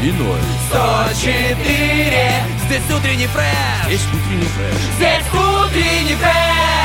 И ноль. 104 Здесь утренний фреш Есть утренний фреш. Здесь утренний фреш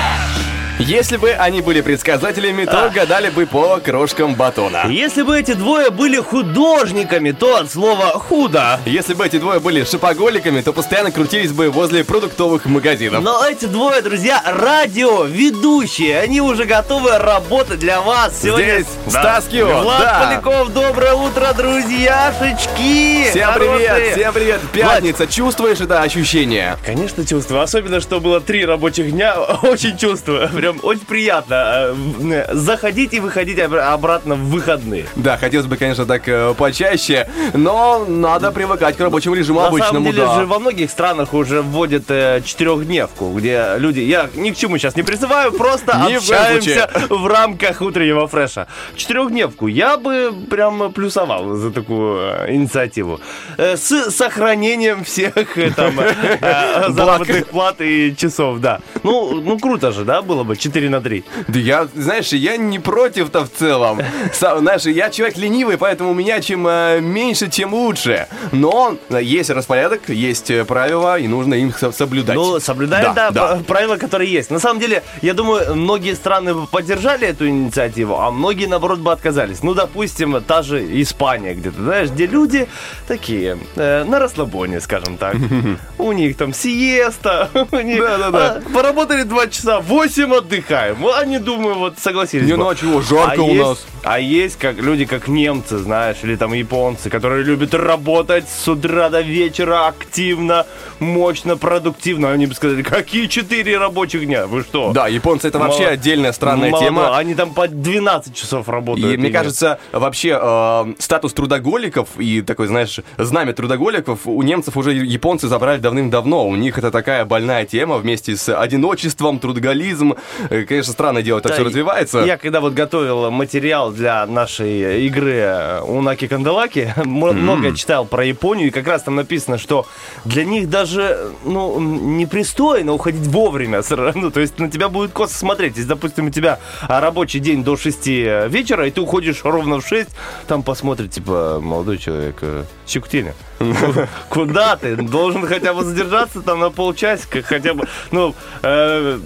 Если бы они были предсказателями, то гадали бы по крошкам батона. Если бы эти двое были художниками, то от слова «худо». Если бы эти двое были шопоголиками, то постоянно крутились бы возле продуктовых магазинов. Но эти двое, друзья, радиоведущие. Они уже готовы работать для вас. Сегодня Здесь Стас Кио, Влад да. Поляков, доброе утро, друзьяшечки. Всем привет, Хорошие. всем привет. Пятница, чувствуешь это ощущение? Конечно, чувствую. Особенно, что было три рабочих дня. Очень чувствую. Прям очень приятно э, в- заходить и выходить обра- обратно в выходные. Да, хотелось бы, конечно, так э, почаще, но надо привыкать к рабочему режиму На обычному, самом деле да. же во многих странах уже вводят э, четырехдневку, где люди, я ни к чему сейчас не призываю, просто общаемся в рамках утреннего фреша. Четырехдневку я бы прям плюсовал за такую э, инициативу. Э, с сохранением всех э, там э, заработных плат и часов, да. Ну, ну круто же, да, было бы 4 на 3. Да я, знаешь, я не против-то в целом. Знаешь, я человек ленивый, поэтому у меня чем э, меньше, тем лучше. Но есть распорядок, есть э, правила, и нужно им со- соблюдать. Ну, соблюдает, да, пр- правила, которые есть. На самом деле, я думаю, многие страны бы поддержали эту инициативу, а многие, наоборот, бы отказались. Ну, допустим, та же Испания где-то, знаешь, где люди такие, э, на расслабоне, скажем так. У них там сиеста, у них... Да-да-да. а, Поработали два часа, восемь отдыхаем. Вот Они, думаю, вот согласились Не, бы. ну а чего, жарко А у есть- нас. А есть как люди, как немцы, знаешь, или там японцы, которые любят работать с утра до вечера активно, мощно, продуктивно. Они бы сказали, какие четыре рабочих дня? Вы что? Да, японцы это вообще Мало- отдельная странная Мало тема. Они там по 12 часов работают. И мне нет. кажется, вообще э, статус трудоголиков и такой, знаешь, знамя трудоголиков у немцев уже японцы забрали давным-давно. У них это такая больная тема вместе с одиночеством, трудоголизм. Э, Конечно, странное дело, так Да, все развивается. Я когда вот готовил материал для нашей игры Унаки Кандалаги, м- много читал про Японию, и как раз там написано, что для них даже ну, непристойно уходить вовремя. Ну, то есть на тебя будет косо смотреть. Если, допустим, у тебя рабочий день до 6 вечера, и ты уходишь ровно в 6, там посмотрят, типа, молодой человек, Щекотина, куда ты? Должен хотя бы задержаться там на полчасика, хотя бы, ну, э,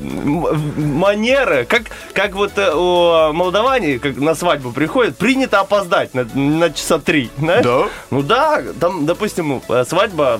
манеры, как, как вот э, у молдаване, как на свадьбу приходят, принято опоздать на, на часа три, знаешь? Да? Ну да, там, допустим, э, свадьба,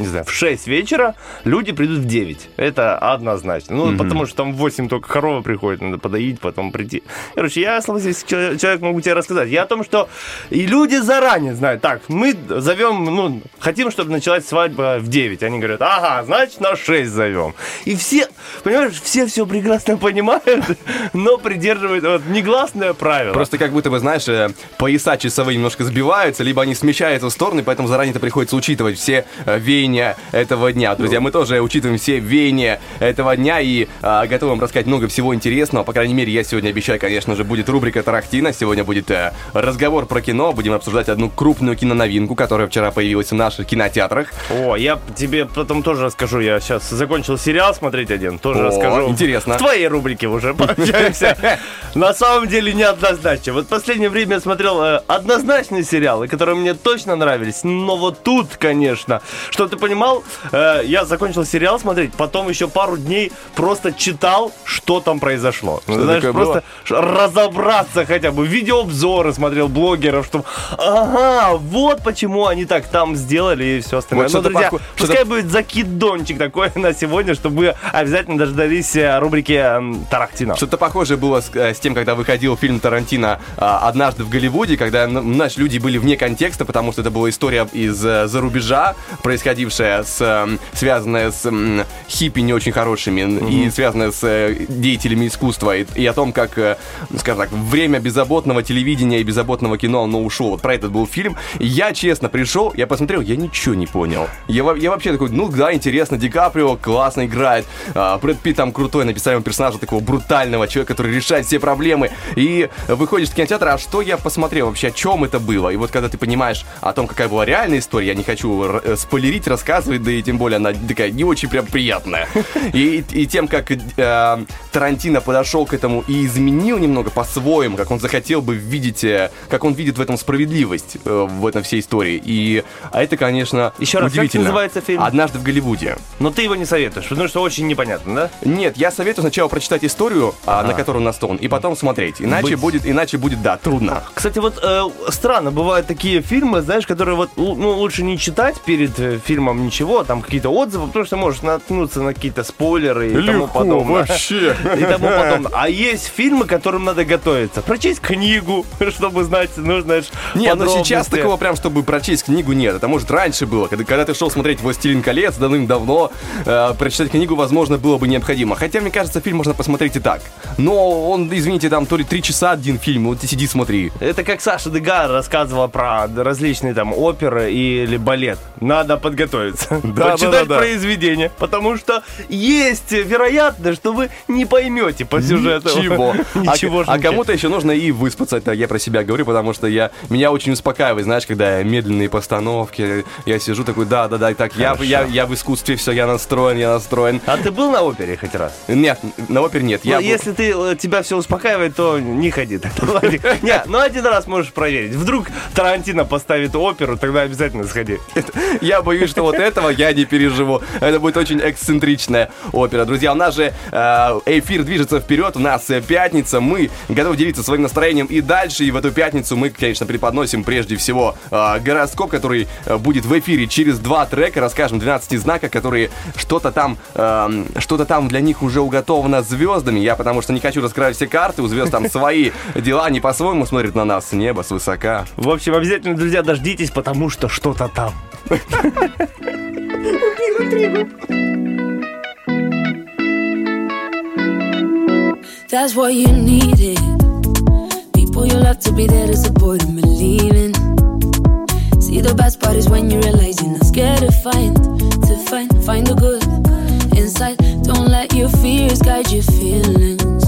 не знаю, в 6 вечера, люди придут в 9. Это однозначно. Ну, потому что там в 8 только корова приходит, надо подоить, потом прийти. Короче, я, согласись, чело- человек могу тебе рассказать. Я о том, что и люди заранее знают. Так, мы зовем, ну, хотим, чтобы началась свадьба в 9. Они говорят, ага, значит, на 6 зовем. И все, понимаешь, все все прекрасно понимают, но придерживают вот негласное правило. Просто как будто бы, знаешь, э, пояса часовые немножко сбиваются, либо они смещаются в стороны, поэтому заранее это приходится учитывать все э, веяния этого дня. Друзья, мы тоже учитываем все веяния этого дня и э, готовы вам рассказать много всего интересного. По крайней мере, я сегодня обещаю, конечно же, будет рубрика Тарахтина. Сегодня будет э, разговор про кино. Будем обсуждать одну крупную киноновинку, которая вчера появилась в наших кинотеатрах. О, я тебе потом тоже расскажу. Я сейчас закончил сериал смотреть один. Тоже О, расскажу. интересно. В твоей рубрике уже пообщаемся. На самом деле неоднозначно. Вот в последнее время я смотрел э, однозначные сериалы, которые мне точно нравились. Но вот тут, конечно, что ты понимал, э, я закончил сериал смотреть, потом еще пару дней просто читал, что там произошло. Ну, Что Знаешь, такое просто ш- разобраться хотя бы. Видеообзоры смотрел блогеров, чтобы... Ага, вот почему они так там сделали и все остальное. Вот Ну, что-то друзья, похо- пускай будет закидончик такой на сегодня, чтобы вы обязательно дождались э, рубрики м, Тарахтина. Что-то похожее было с, э, с тем, когда выходил фильм Тарантино а, «Однажды в Голливуде», когда наши люди были вне контекста, потому что это была история из-за рубежа, происходила происходившее, с, эм, связанное с хиппи не очень хорошими и связанное с э, деятелями искусства, и, и о том, как, э, скажем так, время беззаботного телевидения и беззаботного кино, оно ушло. Вот про этот был фильм. Я, честно, пришел, я посмотрел, я ничего не понял. Я, я вообще такой, ну да, интересно, Ди Каприо классно играет, а, Брэд Питт там крутой, написали ему персонажа такого брутального человека, который решает все проблемы. И выходишь в кинотеатр, а что я посмотрел вообще, о чем это было? И вот когда ты понимаешь о том, какая была реальная история, я не хочу э, спойлерить, рассказывать, да и тем более она такая не очень прям приятная. И, и тем, как э, Тарантино подошел к этому и изменил немного по-своему, как он захотел бы видеть, э, как он видит в этом справедливость, э, в этом всей истории. И а это, конечно, Еще раз, как называется фильм? «Однажды в Голливуде». Но ты его не советуешь, потому что очень непонятно, да? Нет, я советую сначала прочитать историю, а, на которую настроен, и потом смотреть. Иначе Быть. будет, иначе будет, да, трудно. Кстати, вот э, странно, бывают такие фильмы, знаешь, которые вот ну, лучше не читать перед э, фильмом ничего, там какие-то отзывы, потому что можешь наткнуться на какие-то спойлеры и тому подобное. вообще. И тому подобное. А есть фильмы, к которым надо готовиться. Прочесть книгу, чтобы знать, ну, знаешь, Не, ну сейчас такого прям, чтобы прочесть книгу, нет. Это, может, раньше было. Когда, когда ты шел смотреть «Властелин колец» давным-давно, э, прочитать книгу, возможно, было бы необходимо. Хотя, мне кажется, фильм можно посмотреть и так. Но он, извините, там то ли три часа один фильм, вот ты сиди смотри. Это как Саша Дегар рассказывала про различные там оперы или балет. Надо подготовиться. Да, Почитать да, да, произведение. Потому что есть вероятность, что вы не поймете по сюжету. Ничего. Ничего А, а кому-то еще нужно и выспаться. Это я про себя говорю, потому что я меня очень успокаивает, знаешь, когда медленные постановки. Я сижу такой, да, да, да, так я, я, я в искусстве, все, я настроен, я настроен. А ты был на опере хоть раз? Нет, на опере нет. Ну, Я был- если ты, э, тебя все успокаивает, то не ходи. тогда, Владик. Не, ну один раз можешь проверить. Вдруг Тарантино поставит оперу, тогда обязательно сходи. Я боюсь, что вот этого я не переживу. Это будет очень эксцентричная опера. Друзья, у нас же э, эфир движется вперед. У нас э, пятница. Мы готовы делиться своим настроением и дальше. И в эту пятницу мы, конечно, преподносим прежде всего э, гороскоп, который будет в эфире через два трека. Расскажем 12 знаков, которые что-то там, э, что-то там для них уже уготовано звездами. Я потому что не хочу раскрывать все карты. У звезд там свои дела. Они по-своему смотрят на нас с неба, свысока. В общем, обязательно, друзья, дождитесь, потому что что-то там. That's what you needed. People you love to be there to support and believe in. See the best part is when you realize you're not scared to find, to find, find the good inside. Don't let your fears guide your feelings.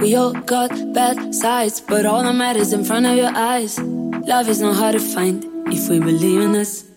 We all got bad sides, but all that matters in front of your eyes. Love is not hard to find if we believe in us.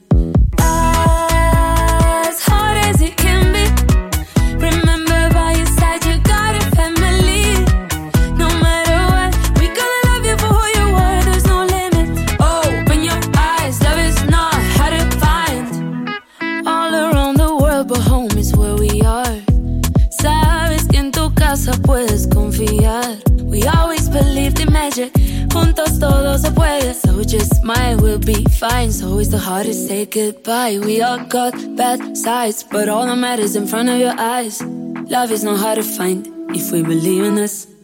Juntos todo se puede. So just smile, we'll be fine. So it's the hardest to say goodbye. We all got bad sides, but all that matters in front of your eyes. Love is not hard to find if we believe in us.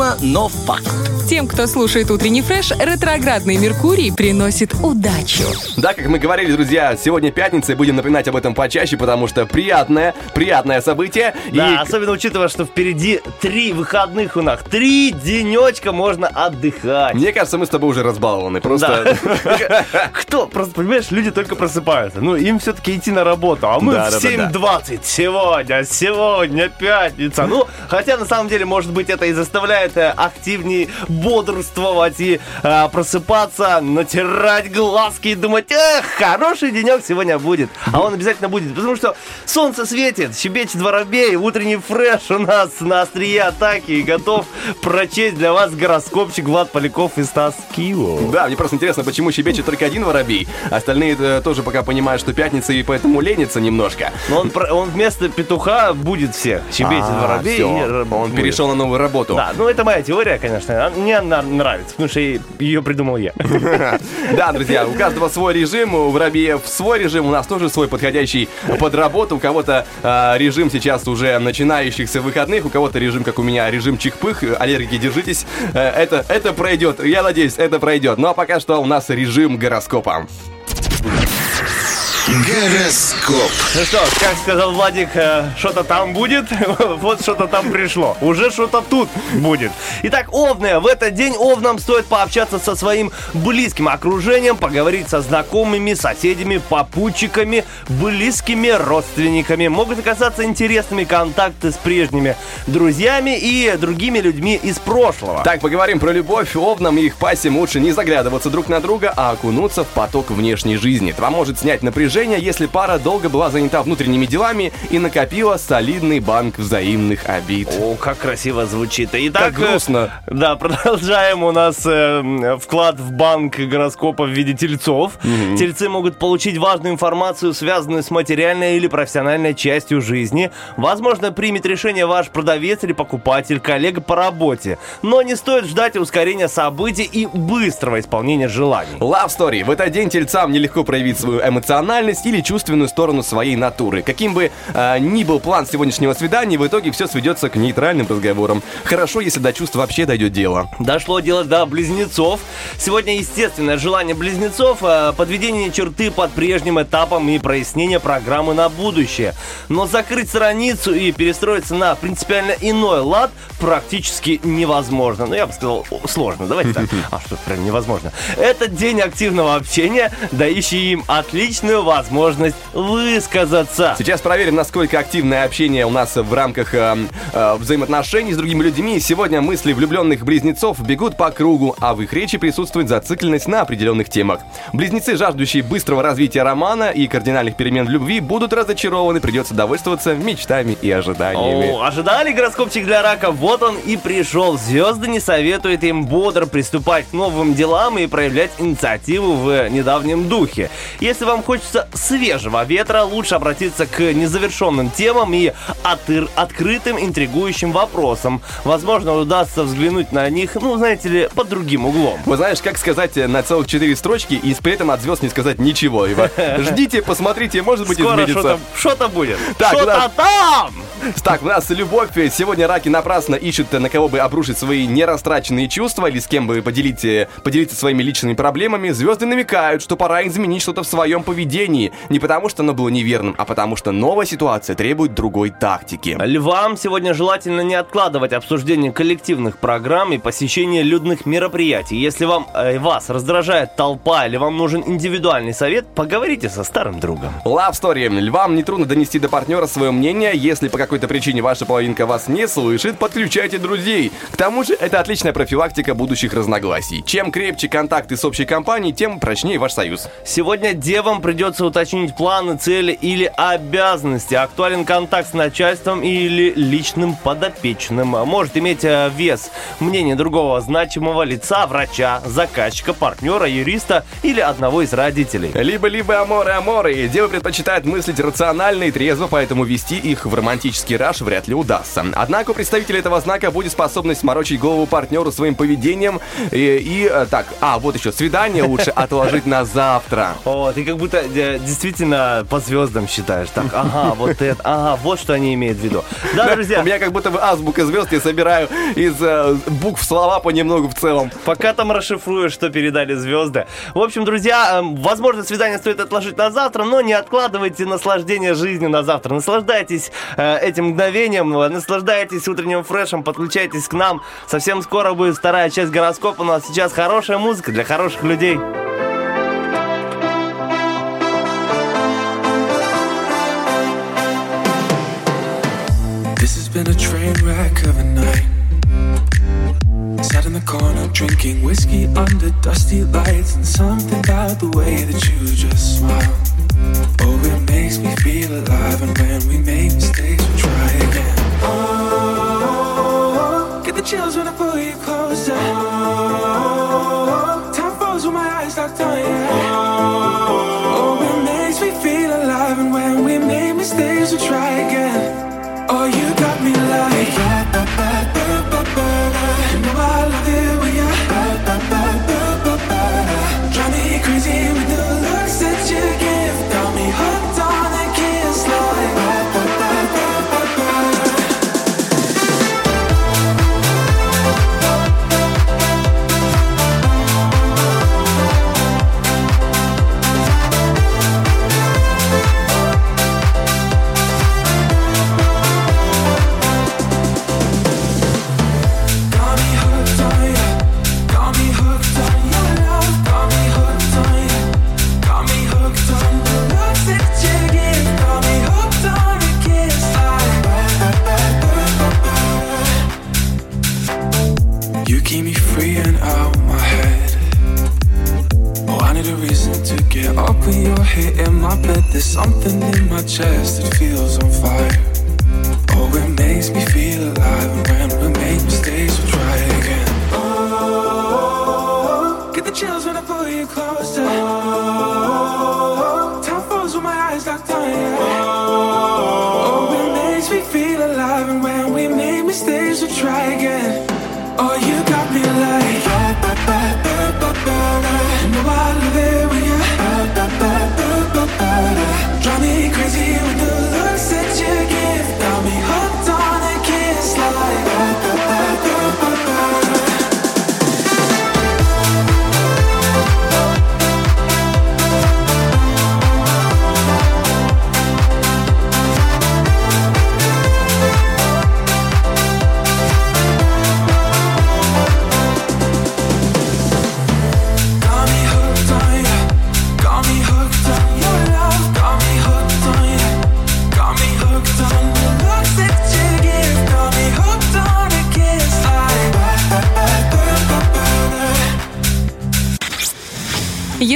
Необъяснимо, но факт. Тем, кто слушает утренний фреш, ретроградный Меркурий приносит удачу. Да, как мы говорили, друзья, сегодня пятница, и будем напоминать об этом почаще, потому что приятное, приятное событие. Да, и особенно учитывая, что впереди три выходных у нас. Три денечка можно отдыхать. мне кажется, мы с тобой уже разбалованы. Просто Да. Кто? Просто, понимаешь, люди только просыпаются. Ну, им все-таки идти на работу. А мы в да, да, да. 7.20 сегодня, сегодня пятница. Ну, хотя, на самом деле, может быть, это и заставляет э, активнее бодрствовать и э, просыпаться, натирать глазки и думать, эх, хороший денек сегодня будет. А он обязательно будет, потому что солнце светит, щебечет воробей, утренний фреш у нас на острие атаки и готов прочесть для вас гороскопчик Влад Поляков и Стас Кио. Да, мне просто интересно, почему щебечет только один воробей. Остальные э, тоже пока понимают, что пятница, и поэтому ленятся немножко. Но он, он вместо петуха будет всех. Щебечет А, воробей. р- Он перешел на новую работу. Да, ну это моя теория, конечно. А Мне она нравится, потому что ее придумал я. Да, друзья, у каждого свой режим, у воробеев свой режим, у нас тоже свой подходящий под работу. У кого-то э, режим сейчас уже начинающихся выходных, у кого-то режим, как у меня, режим чих-пых. Аллергики, держитесь. Э, это, это пройдет, я надеюсь, это пройдет. Ну а пока что у нас режим гороскопа. Гороскоп. Ну что, как сказал Владик, э, что-то там будет, вот что-то там пришло. Уже что-то тут будет. Итак, Овны, в этот день Овнам стоит пообщаться со своим близким окружением, поговорить со знакомыми, соседями, попутчиками, близкими родственниками. Могут оказаться интересными контакты с прежними друзьями и другими людьми из прошлого. Так, поговорим про любовь. Овнам и их пассиям лучше не заглядываться друг на друга, а окунуться в поток внешней жизни. Это поможет снять напряжение, если пара долго была занята внутренними делами и накопила солидный банк взаимных обид. О, как красиво звучит. Итак, Как грустно. э, Да, продолжаем. У нас э, вклад в банк гороскопа в виде тельцов. Тельцы могут получить важную информацию, связанную с материальной или профессиональной частью жизни. Возможно, примет решение ваш продавец или покупатель, коллега по работе. Но не стоит ждать ускорения событий и быстрого исполнения желаний. Love Story. В этот день тельцам нелегко проявить свою эмоциональность или чувственную сторону своей натуры. Каким бы э, ни был план сегодняшнего свидания, в итоге все сведется к нейтральным разговорам. Хорошо, если до чувств вообще дойдет дело. Дошло дело до близнецов. Сегодня естественное желание близнецов э, подведение черты под прежним этапом и прояснение программы на будущее. Но закрыть страницу и перестроиться на принципиально иной лад практически невозможно. Ну, я бы сказал, сложно. Давайте так. А что, прям невозможно. Этот день активного общения, дающий им отличную возможность высказаться. Сейчас проверим, насколько активное общение у нас в рамках э, э, взаимоотношений с другими людьми. Сегодня мысли влюбленных близнецов бегут по кругу, а в их речи присутствует зацикленность на определенных темах. Близнецы, жаждущие быстрого развития романа и кардинальных перемен в любви, будут разочарованы, придется довольствоваться мечтами и ожиданиями. О, ожидали гороскопчик для рака? Вот он и пришел. Звезды не советуют им бодро приступать к новым делам и проявлять инициативу в недавнем духе. Если вам хочется свежего ветра, лучше обратиться к незавершенным темам и отыр- открытым, интригующим вопросам. Возможно, удастся взглянуть на них, ну, знаете ли, под другим углом. Вы знаешь, как сказать э, на целых четыре строчки и при этом от звезд не сказать ничего. Ибо ждите, посмотрите, может быть, Скоро изменится. что-то будет. Так, что-то да. там! Так, у нас любовь. Сегодня раки напрасно ищут, на кого бы обрушить свои нерастраченные чувства или с кем бы поделить, э, поделиться своими личными проблемами. Звезды намекают, что пора изменить что-то в своем поведении. Не потому, что оно было неверным, а потому, что новая ситуация требует другой тактики. Львам сегодня желательно не откладывать обсуждение коллективных программ и посещение людных мероприятий. Если вам э, вас раздражает толпа или вам нужен индивидуальный совет, поговорите со старым другом. Love Story. Львам нетрудно донести до партнера свое мнение. Если по какой-то причине ваша половинка вас не слышит, подключайте друзей. К тому же, это отличная профилактика будущих разногласий. Чем крепче контакты с общей компанией, тем прочнее ваш союз. Сегодня девам придется уточнить планы, цели или обязанности. Актуален контакт с начальством или личным подопечным. Может иметь э, вес мнение другого значимого лица, врача, заказчика, партнера, юриста или одного из родителей. Либо-либо аморы-аморы. Девы предпочитают мыслить рационально и трезво, поэтому вести их в романтический раш вряд ли удастся. Однако у представителей этого знака будет способность морочить голову партнеру своим поведением. И, и, э, так, а, вот еще, свидание лучше отложить на завтра. О, ты как будто э, действительно по звездам считаешь. Так, ага, вот это, ага, вот что они имеют в виду. Да, друзья, У меня как будто бы азбука звезд, я собираю из э, букв слова понемногу в целом. Пока там расшифруешь, что передали звезды. В общем, друзья, эм, возможно, свидание стоит отложить на завтра, но не откладывайте наслаждение жизнью на завтра. Наслаждайтесь э, этим мгновением, э, наслаждайтесь утренним фрешем, подключайтесь к нам. Совсем скоро будет вторая часть гороскопа. У нас сейчас хорошая музыка для хороших людей. Been a train wreck of a night. Sat in the corner drinking whiskey under dusty lights, and something about the way that you just smile. Oh, it makes me feel alive, and when we make mistakes, we try again. Oh, get the chills when I pull you closer. Oh, time froze when my eyes locked on you. Oh, it makes me feel alive, and when we make mistakes, we try again. Oh, you got me like my bed. There's something in my chest that feels on fire. Oh, it makes me feel alive. And when we make mistakes, we try again. Oh, get the chills when I pull you closer. Oh, time froze when my eyes locked on you. Oh, it makes me feel alive. And when we make mistakes, we try again. Oh, you got me like.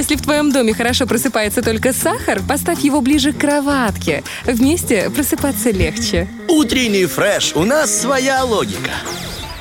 Если в твоем доме хорошо просыпается только сахар, поставь его ближе к кроватке. Вместе просыпаться легче. Утренний фреш. У нас своя логика.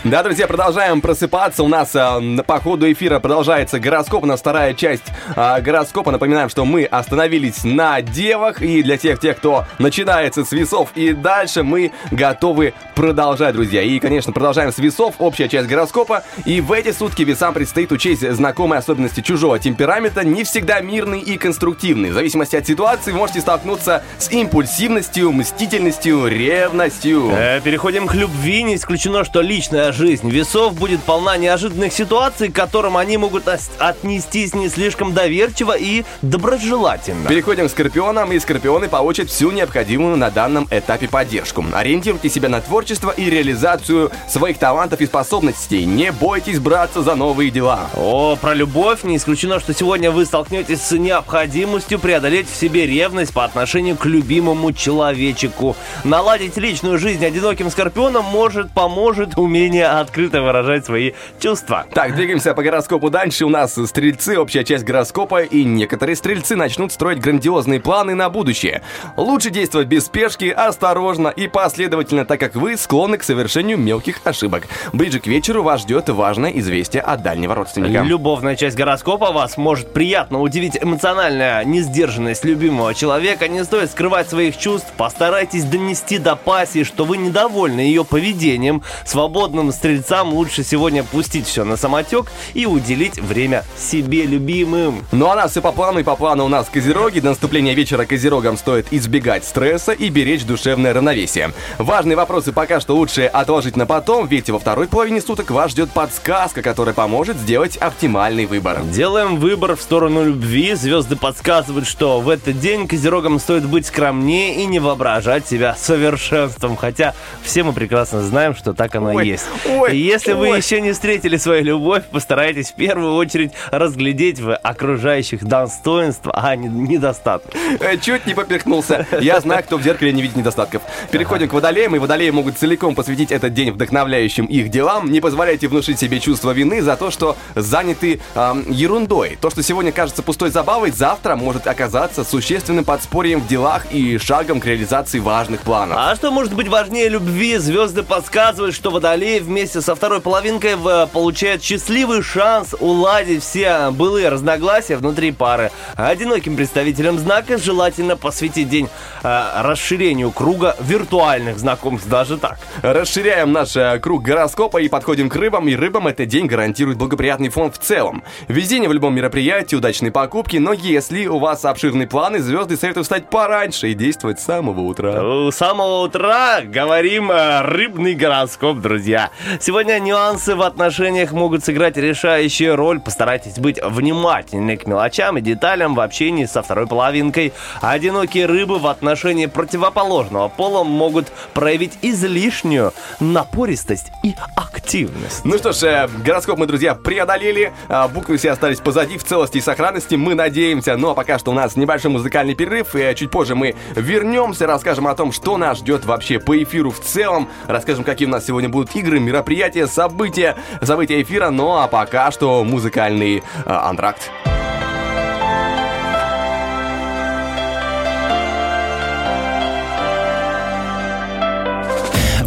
Да, друзья, продолжаем просыпаться. У нас на- по ходу эфира продолжается гороскоп. У нас вторая часть а, гороскопа. Напоминаем, что мы остановились на девах. И для тех, тех, кто начинается с весов и дальше, мы готовы продолжать, друзья. И, конечно, продолжаем с весов. Общая часть гороскопа. И в эти сутки весам предстоит учесть знакомые особенности чужого темперамента. Не всегда мирный и конструктивный. В зависимости от ситуации вы можете столкнуться с импульсивностью, мстительностью, ревностью. Э, Переходим к любви. Не исключено, что личная жизнь весов будет полна неожиданных ситуаций, к которым они могут отнестись не слишком доверчиво и доброжелательно. Переходим к скорпионам, и скорпионы получат всю необходимую на данном этапе поддержку. Ориентируйте себя на творчество и реализацию своих талантов и способностей. Не бойтесь браться за новые дела. О, про любовь. Не исключено, что сегодня вы столкнетесь с необходимостью преодолеть в себе ревность по отношению к любимому человечеку. Наладить личную жизнь одиноким скорпионом может поможет умение умение открыто выражать свои чувства. Так, двигаемся по гороскопу дальше. У нас стрельцы, общая часть гороскопа, и некоторые стрельцы начнут строить грандиозные планы на будущее. Лучше действовать без спешки, осторожно и последовательно, так как вы склонны к совершению мелких ошибок. Ближе к вечеру вас ждет важное известие от дальнего родственника. Любовная часть гороскопа вас может приятно удивить эмоциональная несдержанность любимого человека. Не стоит скрывать своих чувств. Постарайтесь донести до пассии, что вы недовольны ее поведением. Свободным стрельцам лучше сегодня пустить все на самотек и уделить время себе любимым. Ну а нас все по плану и по плану у нас козероги. До наступления вечера козерогам стоит избегать стресса и беречь душевное равновесие. Важные вопросы пока что лучше отложить на потом, ведь во второй половине суток вас ждет подсказка, которая поможет сделать оптимальный выбор. Делаем выбор в сторону любви. Звезды подсказывают, что в этот день козерогам стоит быть скромнее и не воображать себя совершенством. Хотя все мы прекрасно знаем, что так оно Ой, и есть. Ой, если вы ой. еще не встретили свою любовь, постарайтесь в первую очередь разглядеть в окружающих достоинства, а не недостатки. Э, Чуть не поперхнулся. Я знаю, кто в зеркале не видит недостатков. Переходим к водолеям, и водолеи могут целиком посвятить этот день вдохновляющим их делам. Не позволяйте внушить себе чувство вины за то, что заняты ам, ерундой. То, что сегодня кажется пустой забавой, завтра может оказаться существенным подспорьем в делах и шагом к реализации важных планов. А что может быть важнее любви? Звезды подсказывают, что Водолей вместе со второй половинкой в- получает счастливый шанс уладить все былые разногласия внутри пары. Одиноким представителям знака желательно посвятить день э, расширению круга виртуальных знакомств, даже так. Расширяем наш э, круг гороскопа и подходим к рыбам, и рыбам этот день гарантирует благоприятный фон в целом. Везение в любом мероприятии, удачные покупки, но если у вас обширные планы, звезды советуют встать пораньше и действовать с самого утра. У самого утра говорим э, рыбный гороскоп, друзья. Сегодня нюансы в отношениях могут сыграть решающую роль. Постарайтесь быть внимательны к мелочам и деталям в общении со второй половинкой. Одинокие рыбы в отношении противоположного пола могут проявить излишнюю напористость и активность. Ну что ж, э, гороскоп мы, друзья, преодолели. А, Буквы все остались позади в целости и сохранности, мы надеемся. Ну а пока что у нас небольшой музыкальный перерыв, и э, чуть позже мы вернемся, расскажем о том, что нас ждет вообще по эфиру в целом, расскажем, какие у нас сегодня будут игры, мероприятия, события, события эфира. Ну а пока что музыкальный э, антракт.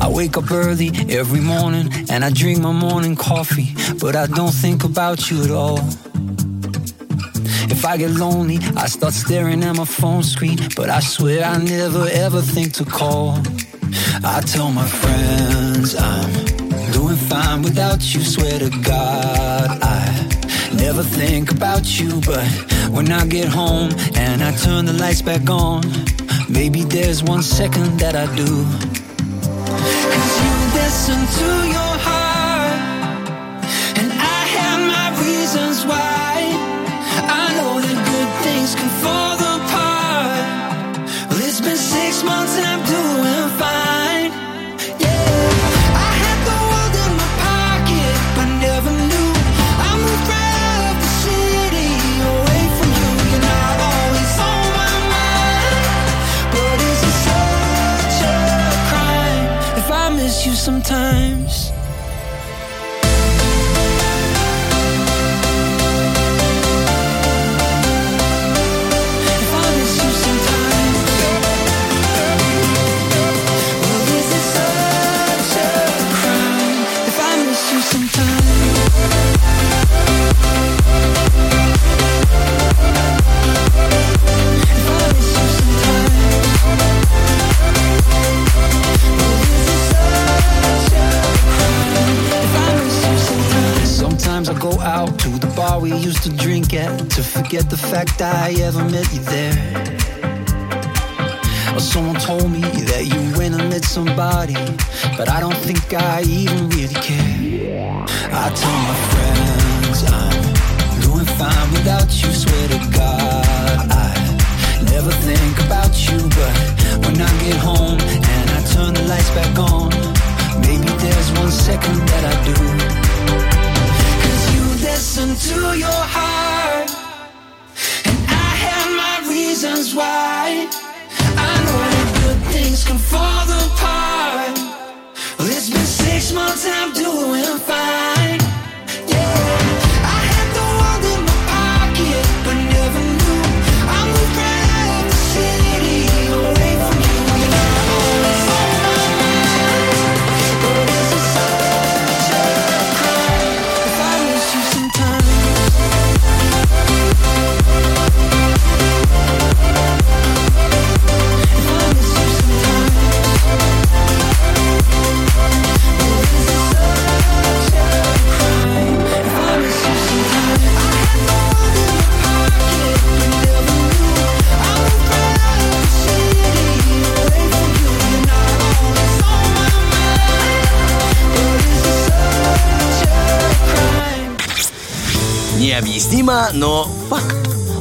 I wake up early every morning and I drink my morning coffee, but I don't think about you at all. If I get lonely, I start staring at my phone screen, but I swear I never ever think to call. I tell my friends I'm doing fine without you, swear to God. I never think about you, but when I get home and I turn the lights back on, maybe there's one second that I do. Cause you listen to your heart And I have my reasons why. I know that good things can fall apart. Well, it's been six months and I'm doing go out to the bar we used to drink at to forget the fact I ever met you there. Or someone told me that you went and met somebody, but I don't think I even really care. I tell my friends I'm doing fine without you, swear to God I never think about you, but when I get home and I turn the lights back on, maybe there's one second that I do. Listen to your heart, and I have my reasons why. I know that good things can fall apart. Well, it's been six months I'm doing Необъяснимо, но факт.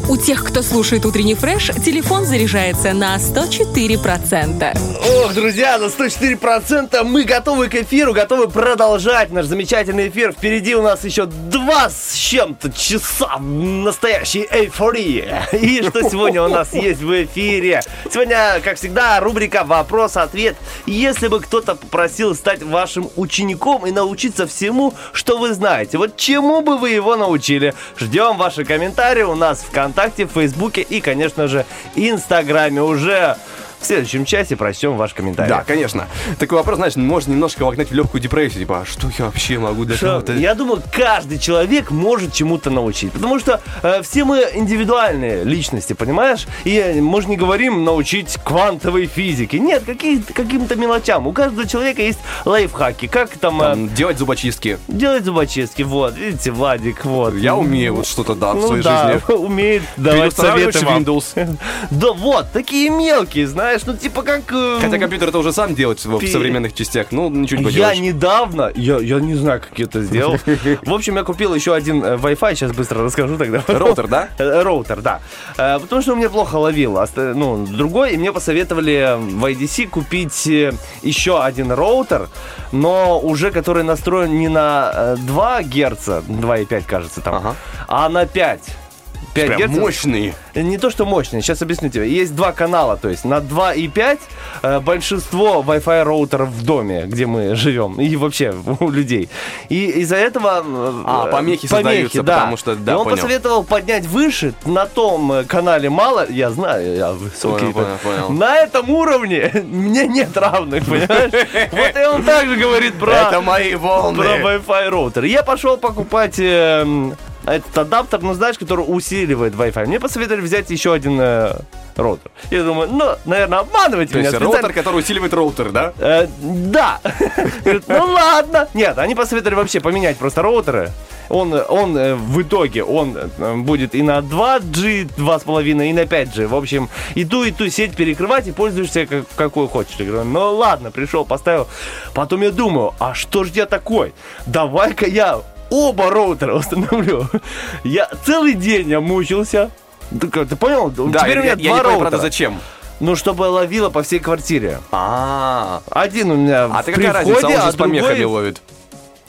У тех, кто слушает утренний фреш, телефон заряжается на 104%. Ох, друзья, на 104% мы готовы к эфиру, готовы продолжать наш замечательный эфир. Впереди у нас еще два с чем-то часа настоящей эйфории. И что сегодня у нас есть в эфире? Сегодня, как всегда, рубрика «Вопрос-ответ». Если бы кто-то попросил стать вашим учеником и научиться всему, что вы знаете, вот чему бы вы его научили? Ждем ваши комментарии у нас в ВКонтакте, в Фейсбуке и, конечно же, Инстаграме. Уже в следующем часе прочтем ваш комментарий. Да, конечно. Такой вопрос, знаешь, может немножко вогнать в легкую депрессию. Типа, а что я вообще могу для Что, кого-то? я думаю, каждый человек может чему-то научить. Потому что э, все мы индивидуальные личности, понимаешь? И э, мы же не говорим научить квантовой физике. Нет, какие, каким-то мелочам. У каждого человека есть лайфхаки. Как там, э, Там, делать зубочистки. делать зубочистки. Вот, видите, Владик, вот. Я умею вот что-то, да, в Ну своей да, жизни. умеет давать советы вам. Windows. Да вот, такие мелкие, знаешь, ну типа как... э, Хотя компьютер это уже сам делать в Пи- современных частях. Ну, ничего не Я поделаешь. недавно, я, я не знаю, как я это сделал. В общем, я купил еще один э, Wi-Fi, сейчас быстро расскажу тогда. Роутер, да? Э, Роутер, да. Э, Потому что он мне плохо ловил. Оста- Ну, другой, и мне посоветовали в IDC купить еще один роутер, но уже который настроен не на э, 2 герца, 2,5 кажется там, Ага. а на 5. 5 Прям герцов. мощный. Не то, что мощный, сейчас объясню тебе. Есть два канала, то есть на 2 и 5 э, большинство Wi-Fi роутеров в доме, где мы живем, и вообще у людей. И из-за этого... э, А, помехи создаются, потому что- да, И он понял. посоветовал поднять выше, на том э, канале мало, я знаю, я высокий. Понял, понял, понял. На этом уровне мне нет равных, понимаешь? Вот и он также говорит про... Это мои волны. Про Wi-Fi роутер. Я пошел покупать эм, этот адаптер, ну знаешь, который усиливает Wi-Fi. Мне посоветовали взять еще один э, роутер. Я думаю, ну, наверное, обманываете То меня. есть роутер, который усиливает роутер, да? Э, да. Говорит, ну ладно. Нет, они посоветовали вообще поменять просто роутеры. Он, он э, в итоге, он э, будет и на 2G, 2,5, и на 5G. В общем, и ту, и ту сеть перекрывать, и пользуешься как, какой хочешь. Я говорю, ну ладно, пришел, поставил. Потом я думаю, а что ж я такой? Давай-ка я оба роутера установлю. Я целый день я мучился. Ты, ты понял? Да, Теперь я, у меня я два не понимаю, роутера. правда, зачем. Ну, чтобы ловило по всей квартире. А, Один у меня а ты в какая разница, он же а с помехами другой ловит.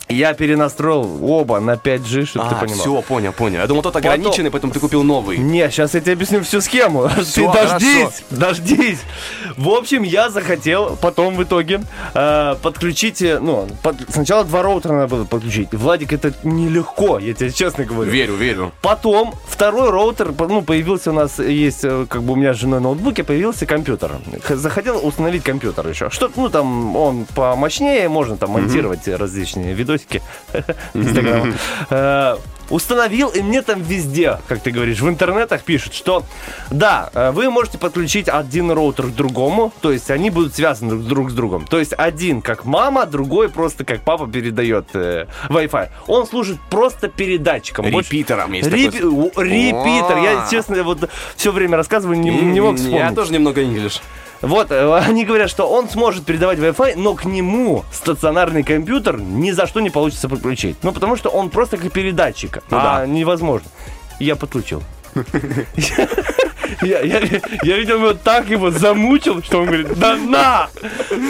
Я перенастроил оба на 5G, чтобы ты А, понимал. все, понял, понял. Я думал, тот Потом- ограниченный, поэтому ты купил новый. Не, сейчас я тебе объясню всю схему. Всё, Ты дождись, дождись. В общем, я захотел потом в итоге э, подключить, э, ну, под- сначала два роутера надо было подключить. Владик, это нелегко, я тебе честно говорю. Верю, верю. Потом второй роутер, ну, появился у нас, есть, э, как бы у меня с женой ноутбуке, появился компьютер. Захотел установить компьютер еще. Что, ну, там он помощнее, можно там монтировать различные видосики Инстаграма. Э, Установил, и мне там везде, как ты говоришь, в интернетах пишут, что да, э, вы можете подключить один роутер к другому, то есть они будут связаны друг, с другом. То есть один как мама, другой просто как папа передает э, Wi-Fi. Он служит просто передатчиком. Репитером есть Репи- такой. Репитер. Я, честно, вот все время рассказываю, не, не мог вспомнить. Я тоже немного инглиш. Вот, э, они говорят, что он сможет передавать Wi-Fi, но к нему стационарный компьютер ни за что не получится подключить. Ну, потому что он просто как передатчик. Ну а да. невозможно. Я подключил. Я, я, я, видел, его так его замучил, что он говорит, да на!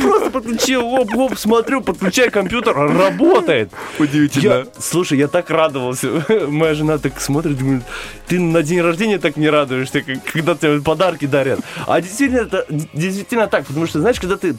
Просто подключил, оп, оп, смотрю, подключаю компьютер, работает. Я, слушай, я так радовался. Моя жена так смотрит, говорит, ты на день рождения так не радуешься, когда тебе подарки дарят. А действительно, это действительно так, потому что, знаешь, когда ты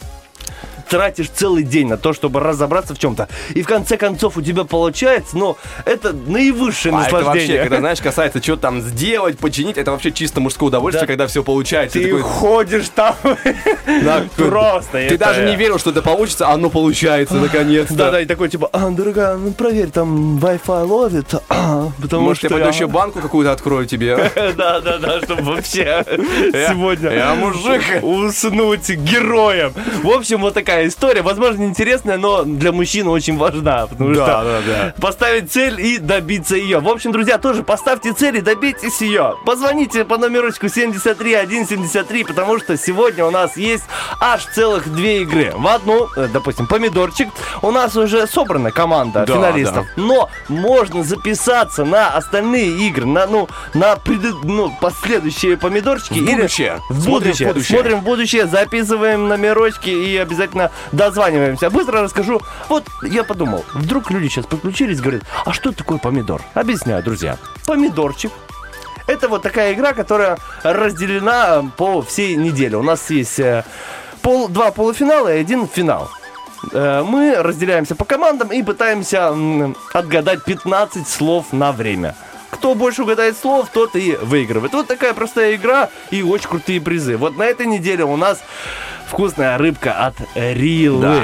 тратишь целый день на то, чтобы разобраться в чем-то, и в конце концов у тебя получается, но это наивысшее А это вообще, наслаждение. когда, знаешь, касается, что там сделать, починить, это вообще чисто мужское удовольствие, Да. когда все получается. ты такой, ходишь там да, просто. Ты даже не верил, что это получится, а оно получается, наконец-то. Да-да, и такой типа, а, дорогая, ну проверь, там Wi-Fi ловит, а, потому Может, я что пойду еще банку какую-то открою тебе? Да-да-да, чтобы вообще сегодня я мужик. уснуть героем. В общем, вот такая такая история, возможно, интересная, но для мужчин очень важна. Потому Да, что да, да. поставить цель и добиться ее. В общем, друзья, тоже поставьте цель и добейтесь ее. Позвоните по номерочку 73173, потому что сегодня у нас есть аж целых две игры. В одну, э, допустим, помидорчик, у нас уже собрана команда Да, финалистов. Но можно записаться на остальные игры, на, ну, на преду- ну, последующие помидорчики. В или- будущее. В Смотрим в будущее. будущее. Смотрим в будущее, записываем номерочки и обязательно дозваниваемся. Быстро расскажу. Вот я подумал, вдруг люди сейчас подключились, говорят, а что такое помидор? Объясняю, друзья. Помидорчик это вот такая игра, которая разделена э, по всей неделе. У нас есть э, пол, два полуфинала и один финал. Э, Мы разделяемся по командам и пытаемся отгадать 15 слов на время. Кто больше угадает слов, тот и выигрывает. Вот такая простая игра и очень крутые призы. Вот на этой неделе у нас вкусная рыбка от Рилы. Да.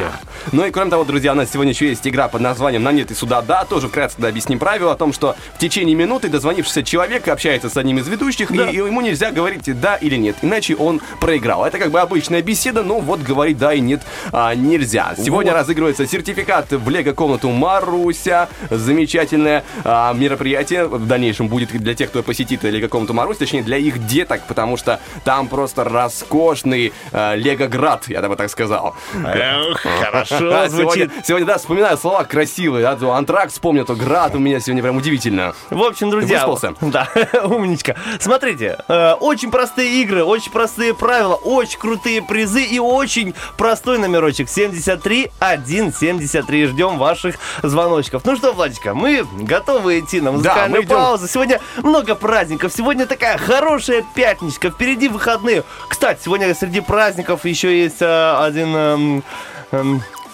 Ну и кроме того, друзья, у нас сегодня еще есть игра под названием «На нет и сюда да». Тоже вкратце да, объясним правила о том, что в течение минуты дозвонившийся человек общается с одним из ведущих, Да. и, и ему нельзя говорить «да» или «нет», иначе он проиграл. Это как бы обычная беседа, но вот говорить «да» и «нет» а, нельзя. Сегодня Вот. разыгрывается сертификат в лего-комнату Маруся. Замечательное а, мероприятие в дальнейшем будет для тех, кто посетит лего-комнату Марусь, точнее для их деток, потому что там просто роскошный а, лего-град, я бы так сказал. Хорошо Да, звучит. сегодня, да, вспоминаю слова красивые, да, антракт вспомнил, то град у меня сегодня прям удивительно. В общем, друзья, да, умничка. Смотрите, э, очень простые игры, очень простые правила, очень крутые призы и очень простой номерочек 73 173. Ждем ваших звоночков. Ну что, Владечка, мы готовы идти на музыкальную идем. паузу. Сегодня много праздников, сегодня такая хорошая пятничка, впереди выходные. Кстати, сегодня среди праздников еще есть э, один...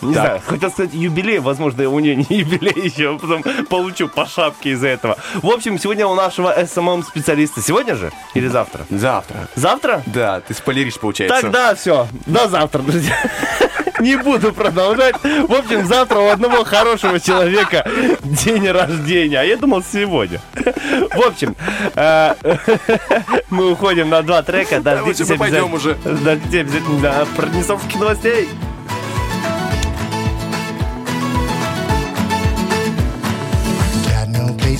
не Так. знаю, хотел сказать юбилей, возможно, у нее не юбилей еще, потом получу по шапке из-за этого. В общем, сегодня у нашего SMM-специалиста. Сегодня же или завтра? Завтра. Завтра? Да, ты спойлеришь, получается. Тогда все. До завтра, друзья. Не буду продолжать. В общем, завтра у одного хорошего человека день рождения. А я думал, сегодня. В общем, э, мы уходим на два трека. Дождитесь обязательно- Дождитесь обязательно до проднесовских новостей.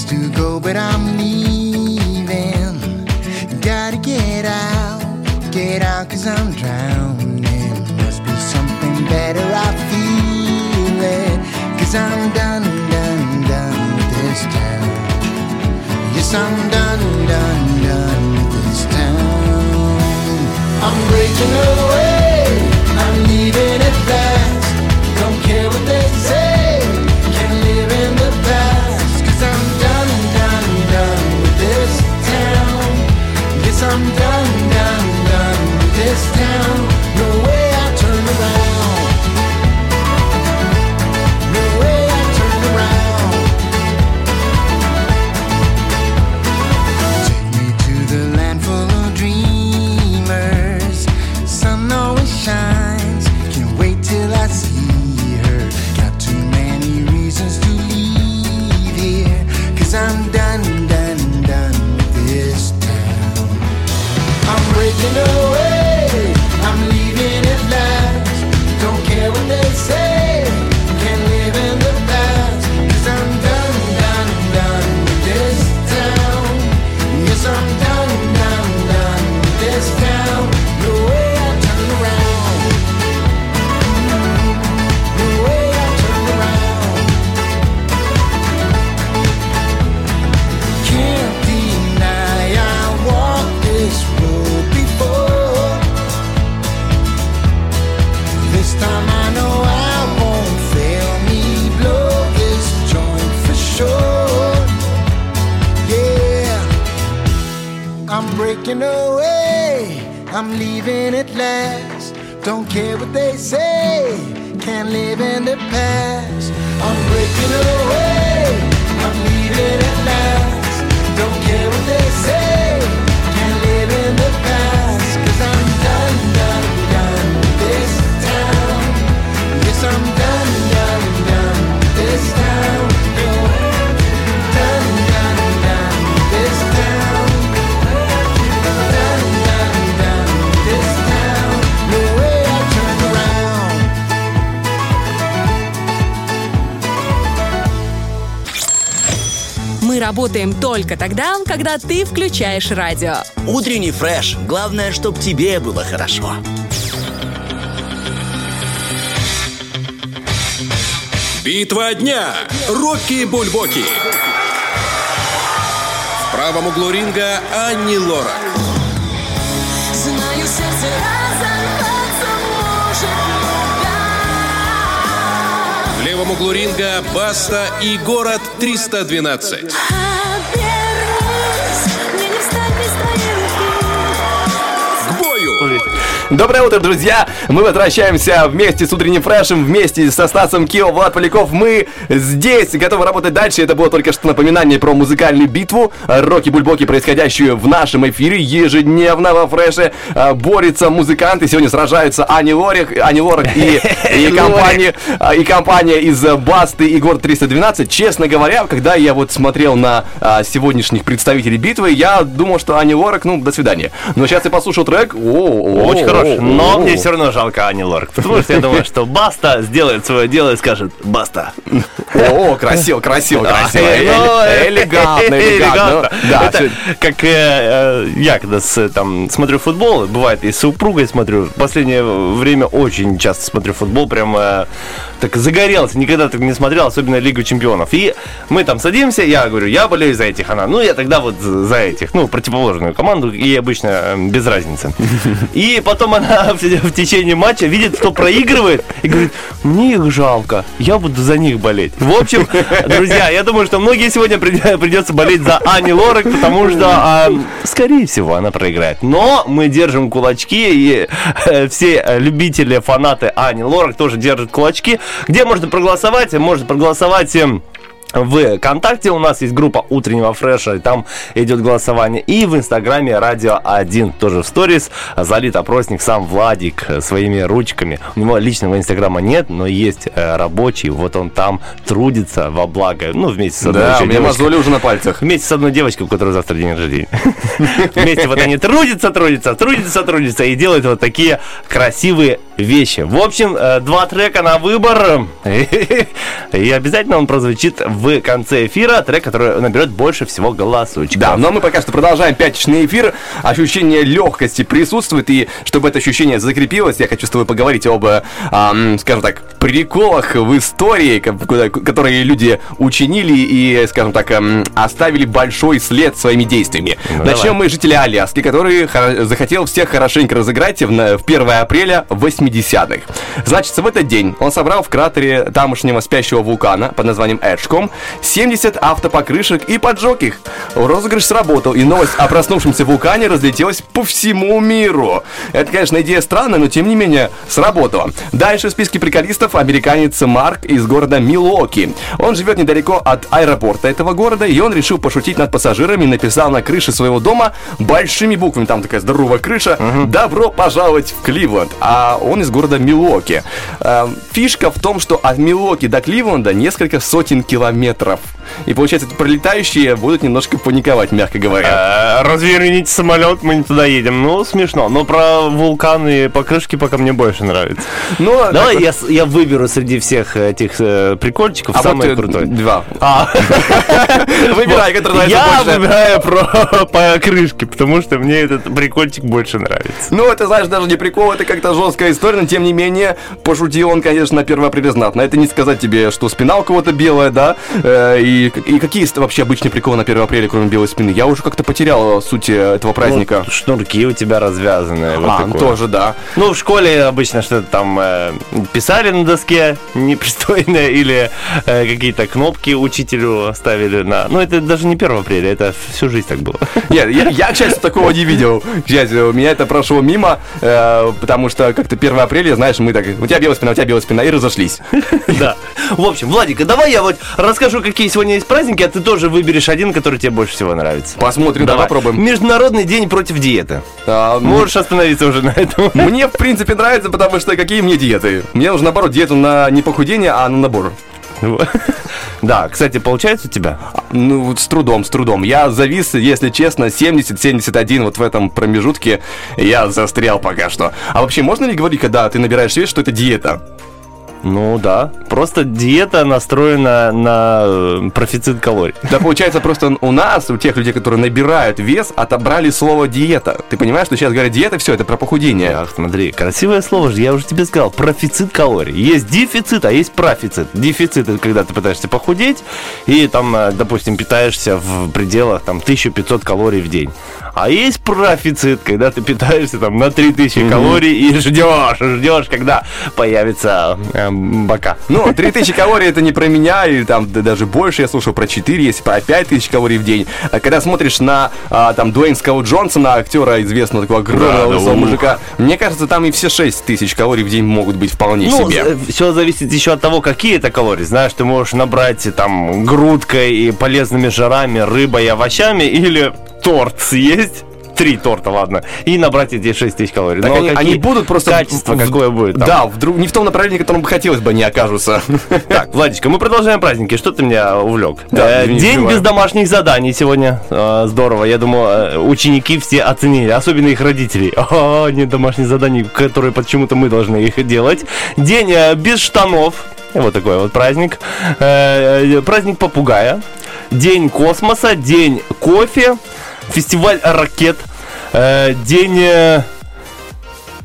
To go, but I'm leaving. Gotta get out, get out, cause I'm drowning. Must be something better, I feel it. Cause I'm done, done, done with this town. Yes, I'm done, done, done with this town. I'm breaking away, I'm leaving at last. Только тогда, когда ты включаешь радио. Утренний фреш. Главное, чтобы тебе было хорошо. Битва дня. Рокки Бульбоки. В правом углу ринга Анни Лорак. Знаю, сердце В левом углу ринга Баста и Город 312. Доброе утро, друзья! Мы возвращаемся вместе с утренним фрешем, вместе со Стасом Кио, Влад Поляков. Мы здесь, готовы работать дальше. Это было только что напоминание про музыкальную битву. Роки-бульбоки, происходящую в нашем эфире ежедневно во фреше. А, Борются музыканты. Сегодня сражаются Ани Лорик, Ани Лорак и, и, компания, а, и компания из Басты и Город 312. Честно говоря, когда я вот смотрел на а, сегодняшних представителей битвы, я думал, что Ани Лорак, ну, до свидания. Но сейчас я послушал трек. О, Очень хороший. Но мне все равно жалко Ани Лорак. Потому что я думаю, что Баста сделает свое дело и скажет Баста. О, красиво, красиво, красиво. Элегантно, элегантно. Это как э, э, я, когда там, смотрю футбол, бывает и с супругой смотрю. В последнее время очень часто смотрю футбол, прям э, так загорелся. Никогда так не смотрел, особенно Лигу чемпионов. И мы там садимся, я говорю, я болею за этих, она. Ну, я тогда вот за этих, ну, противоположную команду, и обычно э, без разницы. И потом она в, течение матча видит, кто проигрывает, и говорит, мне их жалко, я буду за них болеть. В общем, друзья, я думаю, что многие сегодня придется болеть за Ани Лорак, потому что, а, скорее всего, она проиграет. Но мы держим кулачки, и э, все э, любители, фанаты Ани Лорак тоже держат кулачки. Где можно проголосовать? Можно проголосовать... в ВКонтакте у нас есть группа утреннего фреша, и там идет голосование. И в Инстаграме Радио 1 тоже в сторис залит опросник сам Владик э, своими ручками. У него личного Инстаграма нет, но есть э, рабочий. Вот он там трудится во благо. Ну, вместе с одной Да, еще у меня мозоли уже на пальцах. Вместе с одной девочкой, у которой завтра день рождения. Вместе вот они трудятся, трудятся, трудятся, трудятся и делают вот такие красивые вещи. В общем, э, два трека на выбор. И обязательно он прозвучит в конце эфира. Трек, который наберет больше всего голосочков. Да, но мы пока что продолжаем пятничный эфир. Ощущение легкости присутствует, и чтобы это ощущение закрепилось, я хочу с тобой поговорить об, э, ам, скажем так, приколах в истории, которые люди учинили и, скажем так, эм, оставили большой след своими действиями. Ну, Начнем давай. мы с жителя Аляски, который захотел всех хорошенько разыграть в, в 1 апреля 80-х. Значит, в этот день он собрал в кратере тамошнего спящего вулкана под названием Эджком 70 автопокрышек и поджег их. Розыгрыш сработал, и новость о проснувшемся вулкане разлетелась по всему миру. Это, конечно, идея странная, но тем не менее сработала. Дальше в списке приколистов американец Марк из города Милуоки. Он живет недалеко от аэропорта этого города, и он решил пошутить над пассажирами и написал на крыше своего дома большими буквами, там такая здоровая крыша, «Добро пожаловать в Кливленд». А он из города Милуоки. Э, Фишка в том, что от Милуоки до Кливленда несколько сотен километров метров. И получается, пролетающие будут немножко паниковать, мягко говоря. Э, Разверните самолет, мы не туда едем. Ну, смешно. Но про вулканы и покрышки пока мне больше нравится. Ну, Давай так я, я выберу среди всех этих э, прикольчиков А самый вот, э, крутой. Два. А, Выбирай, который нравится я больше. выбираю про покрышки, потому что мне этот прикольчик больше нравится. Ну, это, знаешь, даже не прикол, это как-то жесткая история, но тем не менее, пошутил он, конечно, на 1 апреля знатно. Это не сказать тебе, что спина у кого-то белая, да, э, и, и какие вообще обычные приколы на 1 апреля, кроме белой спины? Я уже как-то потерял суть э, этого праздника. Ну, шнурки у тебя развязанные. вот а, ну, такое. тоже, да. Ну, в школе обычно что-то там э, писали на доске непристойное или э, какие-то кнопки учителю ставили на... Ну, это даже не 1 апреля, это всю жизнь так было. Нет, я, я, к счастью, такого не видел. К счастью, у меня это прошло мимо, э, потому что как-то 1 апреля, знаешь, мы так, у тебя белая спина, у тебя белая спина, и разошлись. Да. В общем, Владик, давай я вот расскажу, какие сегодня есть праздники, а ты тоже выберешь один, который тебе больше всего нравится. Посмотрим, давай попробуем. Международный день против диеты. А, Можешь остановиться уже на этом. Мне, в принципе, нравится, потому что какие мне диеты? Мне нужно, наоборот, диету на не похудение, а на набор. Да, кстати, получается у тебя? Ну, вот с трудом, с трудом. Я завис, если честно, 70-71 вот в этом промежутке. Я застрял пока что. А вообще, можно ли говорить, когда ты набираешь вес, что это диета? Ну да, просто диета настроена на э, профицит калорий. Да, получается, просто у нас, у тех людей, которые набирают вес, отобрали слово диета. Ты понимаешь, что сейчас говорят диета, все, это про похудение. Ах, смотри, красивое слово же, я уже тебе сказал, профицит калорий. Есть дефицит, а есть профицит. Дефицит это когда ты пытаешься похудеть и там, э, допустим, питаешься в пределах там 1500 калорий в день. А есть профицит, когда ты питаешься там на 3000 калорий и ждешь, ждешь, когда появится э, бока. Ну, 3000 калорий это не про меня, или там да, даже больше, я слушал про 4, есть про 5000 калорий в день. А когда смотришь на а, там Дуэйн Скаут Джонсона, актера известного такого огромного Да, да, лысого мужика, мне кажется, там и все 6000 калорий в день могут быть вполне Ну, себе. все зависит еще от того, какие это калории. Знаешь, ты можешь набрать там грудкой и полезными жирами, рыбой и овощами, или торт съесть. Три торта, ладно. И набрать эти 6 тысяч калорий. Так Но они, они будут просто... Качество в- какое будет там? Да, вдруг не в том направлении, котором бы хотелось бы они окажутся. Так, Владичка, мы продолжаем праздники. Что ты меня увлек? Да, Э, День без домашних заданий сегодня. Э, Здорово. Я думаю, э, ученики все оценили, особенно их родители. О, нет домашних заданий, которые почему-то мы должны их делать. День э, без штанов. Вот такой вот праздник. Э, э, Праздник попугая. День космоса. День кофе. Фестиваль ракет. Э, День...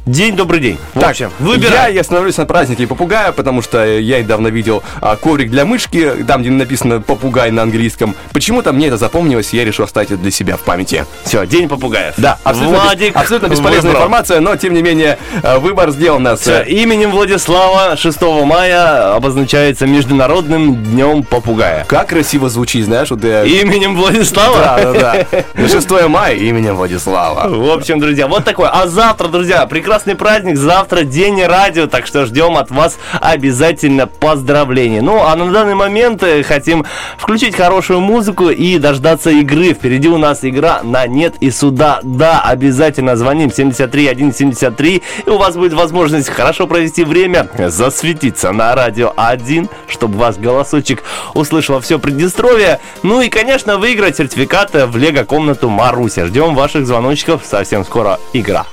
э, День добрый день. В Так, общем, Я, выбирай. я остановлюсь на празднике попугая, потому что э, я недавно видел а, коврик для мышки, там, где написано попугай на английском. Почему-то мне это запомнилось, я решил оставить это для себя в памяти. Все, день попугая. Да, абсолютно, Владик абсолютно бесполезная выбрал. информация, но тем не менее э, выбор сделан нас. Всё, э, именем Владислава 6 мая обозначается Международным днем попугая. Как красиво звучит, знаешь, вот я... Именем Владислава? Да, да, да. 6 мая именем Владислава. В общем, друзья, вот такой. А завтра, друзья, прекрасный праздник. Завтра день радио, так что ждем от вас обязательно поздравлений. Ну, а на данный момент э, хотим включить хорошую музыку и дождаться игры. Впереди у нас игра на нет и сюда. Да, обязательно звоним 73 173, и у вас будет возможность хорошо провести время, засветиться на радио 1, чтобы ваш голосочек услышало все Приднестровье. Ну и, конечно, выиграть сертификат в лего-комнату Маруся. Ждем ваших звоночков. Совсем скоро игра.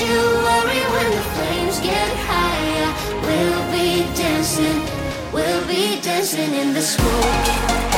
You worry when the flames get higher. We'll be dancing, we'll be dancing in the smoke.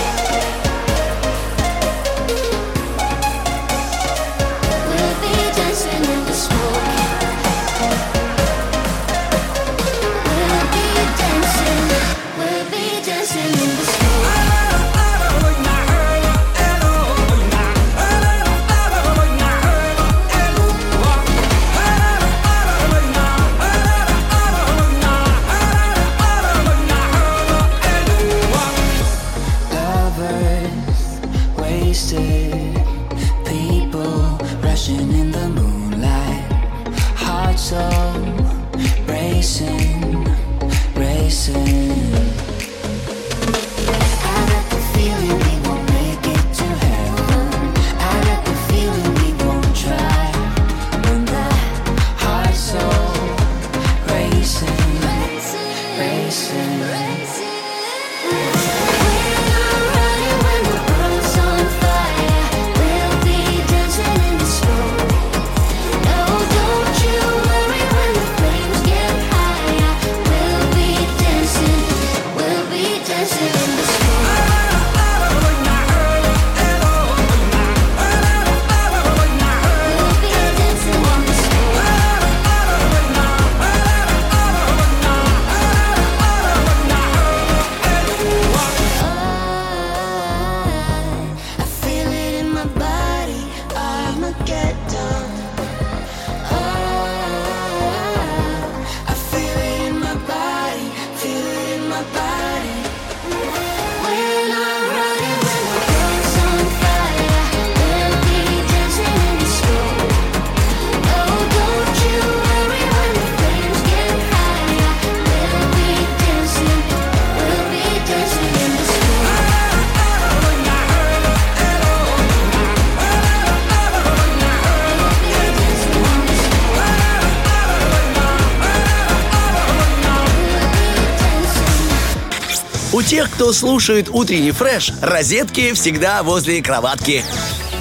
Тех, кто слушает утренний фреш, розетки всегда возле кроватки.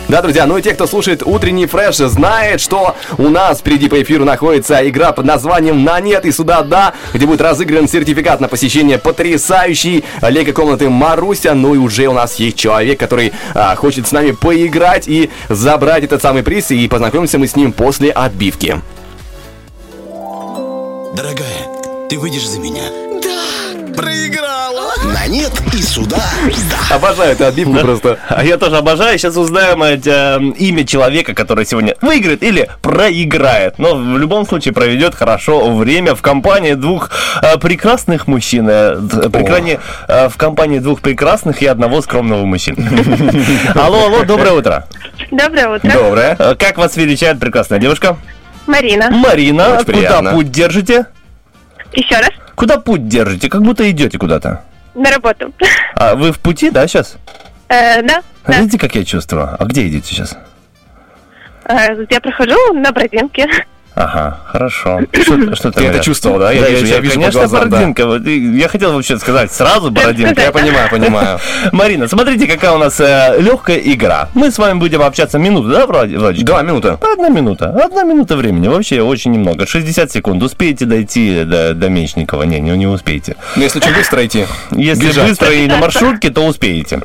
Да, друзья, ну и те, кто слушает утренний фреш, знает, что у нас впереди по эфиру находится игра под названием «На нет» и «Сюда да», где будет разыгран сертификат на посещение потрясающей лего-комнаты Маруся. Ну и уже у нас есть человек, который а, хочет с нами поиграть и забрать этот самый приз, и познакомимся мы с ним после отбивки. Дорогая, ты выйдешь за меня? Сюда. Да. Обожаю эту отбивку просто. А я тоже обожаю. Сейчас узнаем э, имя человека, который сегодня выиграет или проиграет. Но в любом случае проведет хорошо время в компании двух э, прекрасных мужчин. Э, д- прекрасне- э, в компании двух прекрасных и одного скромного мужчин. Алло, алло, доброе утро. Доброе утро. Доброе. Э, Как вас величает прекрасная девушка? Марина. Марина, Очень куда приятно. путь держите? Еще раз. Куда путь держите? Как будто идете куда-то. На работу. А вы в пути, да, сейчас? Э, да, да. Видите, как я чувствую? А где идете сейчас? Э, Я прохожу на Бродинке. Ага, хорошо. Что, что Ты это чувствовал, да? Я вижу, я вижу по Конечно, глазам, да. Бородинка. И Я хотел вообще сказать сразу Бородинка. Я понимаю, понимаю. Марина, смотрите, какая у нас легкая игра. Мы с вами будем общаться минуту, да, Влади- Владик? Два минуты. Одна минута. Одна минута времени. Вообще очень немного. 60 секунд. Успеете дойти до, до Мечникова? Не, не, не успеете. Но если очень быстро идти. Если бежать. быстро и на маршрутке, то успеете.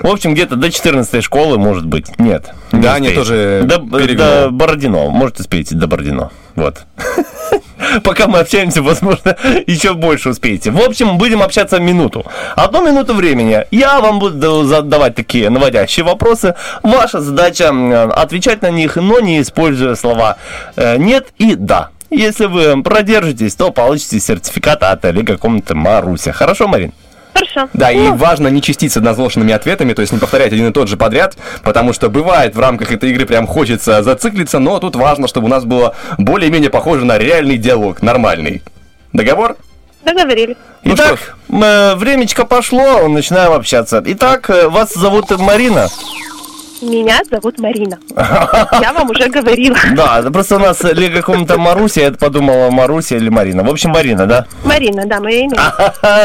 В общем, где-то до 14 школы, может быть. Нет. не Да, они тоже До, до Бородино. Может, успеете до Бородино. Вот. Пока мы общаемся, возможно, еще больше успеете. В общем, будем общаться минуту. Одну минуту времени. Я вам буду задавать такие наводящие вопросы. Ваша задача отвечать на них, но не используя слова э, «нет» и «да». Если вы продержитесь, то получите сертификат от Олега комнаты Маруся. Хорошо, Марин? Хорошо. Да, и важно не чиститься односложными ответами, то есть не повторять один и тот же подряд, потому что бывает в рамках этой игры прям хочется зациклиться, но тут важно, чтобы у нас было более-менее похоже на реальный диалог, нормальный. Договор? Договорились. Ну Итак, э, времечко пошло, начинаем общаться. Итак, э, вас зовут Марина? Меня зовут Марина. Я вам уже говорила. Да, просто у нас Лего комната Маруся, я подумала Маруся или Марина. В общем, Марина, да? Марина, да, мое имя.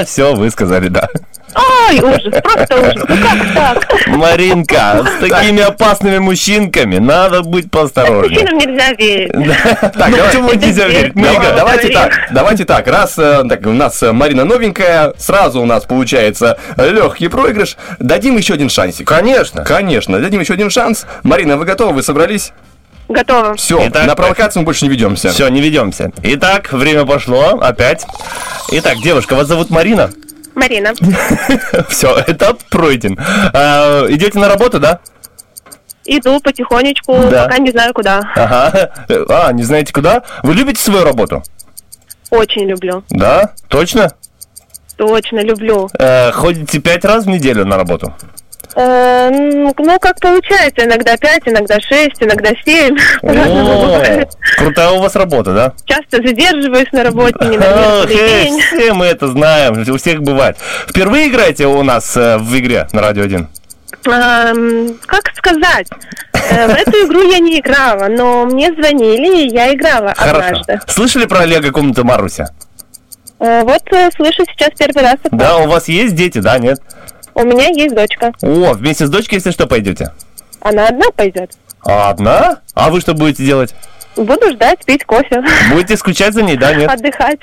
Все, вы сказали, да. Ой, ужас, просто ужас. Ну как так? Маринка, с такими опасными мужчинками надо быть поосторожнее. Мужчинам нельзя верить. Так, Ну давай- почему нельзя верить? Давай- Мига, давайте так, давайте так, раз э, так, у нас э, Марина новенькая, сразу у нас получается легкий проигрыш, дадим еще один шансик. Конечно. Конечно, дадим еще один шанс. Марина, вы готовы, вы собрались? Готово. Все, Итак, на провокацию мы больше не ведемся. Все, не ведемся. Итак, время пошло, опять. Итак, девушка, вас зовут Марина? Марина. Все, этап пройден. А, идете на работу, да? Иду потихонечку, Да. пока не знаю куда. Ага. А, не знаете куда? Вы любите свою работу? Очень люблю. Да? Точно? Точно люблю. Э, ходите пять раз в неделю на работу? Э, ну, как получается, иногда пять, иногда шесть, иногда семь. По-разному О, бывает. крутая у вас работа, да? Часто задерживаюсь на работе, не на э, день. все мы это знаем, у всех бывает. Впервые играете у нас э, в игре на Радио 1? Эм, как сказать? В эту игру я не играла, но мне звонили, и я играла Хорошо. однажды. Слышали про Олега комнату Маруся? Вот слышу сейчас первый раз. Да, у вас есть дети, да, нет? У меня есть дочка. О, вместе с дочкой, если что, пойдете? Она одна пойдет. А одна? А вы что будете делать? Буду ждать, пить кофе. Будете скучать за ней, да, нет? Отдыхать.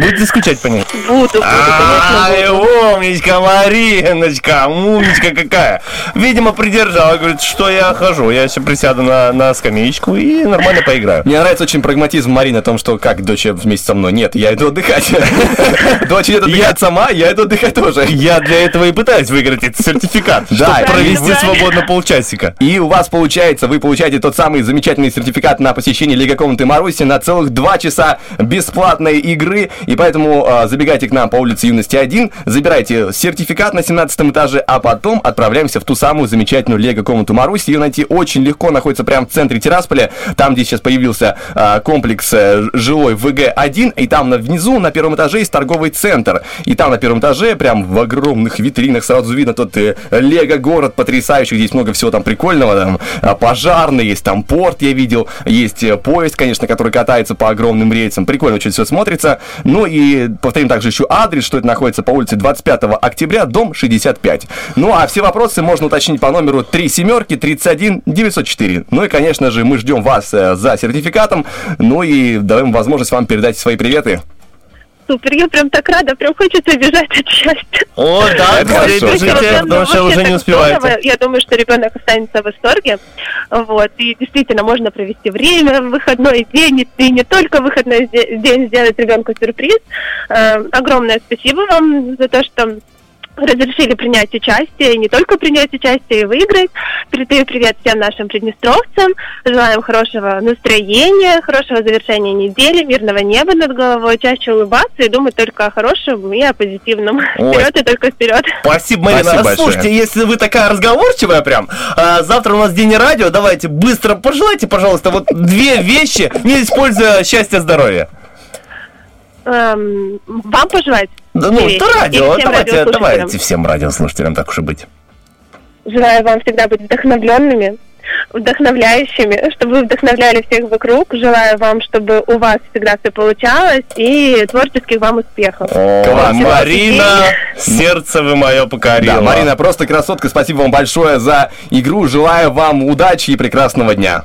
Будете скучать по ней? Буду, буду, Ай, конечно, буду. умничка, Мариночка, умничка какая. Видимо, придержала, говорит, что я хожу. Я сейчас присяду на, на скамеечку и нормально поиграю. Мне нравится очень прагматизм Марины о том, что как дочь вместе со мной. Нет, я иду отдыхать. Дочь идет отдыхать сама, я иду отдыхать тоже. Я для этого и пытаюсь выиграть этот сертификат, Да, чтобы провести свободно полчасика. И у вас получается, вы получаете тот самый замечательный сертификат на посещение Лига комнаты Маруси на целых два часа бесплатной игры. И поэтому а, забегайте к нам по улице Юности 1, забирайте сертификат на 17 этаже, а потом отправляемся в ту самую замечательную Лего комнату Маруси. Ее найти очень легко, находится прямо в центре Тирасполя, там, где сейчас появился а, комплекс э, жилой ВГ-1, и там на- внизу на первом этаже есть торговый центр. И там на первом этаже, прям в огромных витринах сразу видно тот э, Лего-город потрясающий, здесь много всего там прикольного, там а, пожарный, есть там порт, я видел, есть э, поезд, конечно, который катается по огромным рельсам, прикольно очень все смотрится. Ну и повторим также еще адрес, что это находится по улице 25 октября, дом 65. Ну а все вопросы можно уточнить по номеру 3 семерки 31 904. Ну и, конечно же, мы ждем вас э, за сертификатом. Ну и даем возможность вам передать свои приветы. Супер, я прям так рада, прям хочется бежать от счастья. О, да, бежите, потому что уже не успеваете. Я думаю, что ребенок останется в восторге. Вот. И действительно, можно провести время в выходной день, и не только в выходной де- день сделать ребенку сюрприз. Э, огромное спасибо вам за то, что разрешили принять участие, и не только принять участие, и выиграть. Передаю привет всем нашим приднестровцам. Желаем хорошего настроения, хорошего завершения недели, мирного неба над головой, чаще улыбаться и думать только о хорошем и о позитивном. Ой. Вперед и только вперед. Спасибо, Марина. Спасибо большое. Слушайте, если вы такая разговорчивая прям, а, завтра у нас день радио, давайте быстро пожелайте, пожалуйста, вот две вещи, не используя счастья, здоровья. Эм, вам пожелать? Да, ну, это радио, всем давайте, давайте всем радиослушателям, так уж и быть. Желаю вам всегда быть вдохновленными, вдохновляющими, чтобы вы вдохновляли всех вокруг. Желаю вам, чтобы у вас всегда все получалось и творческих вам успехов. О, Класс. Марина, сердце вы мое покорило. Да, Марина, просто красотка. Спасибо вам большое за игру. Желаю вам удачи и прекрасного дня.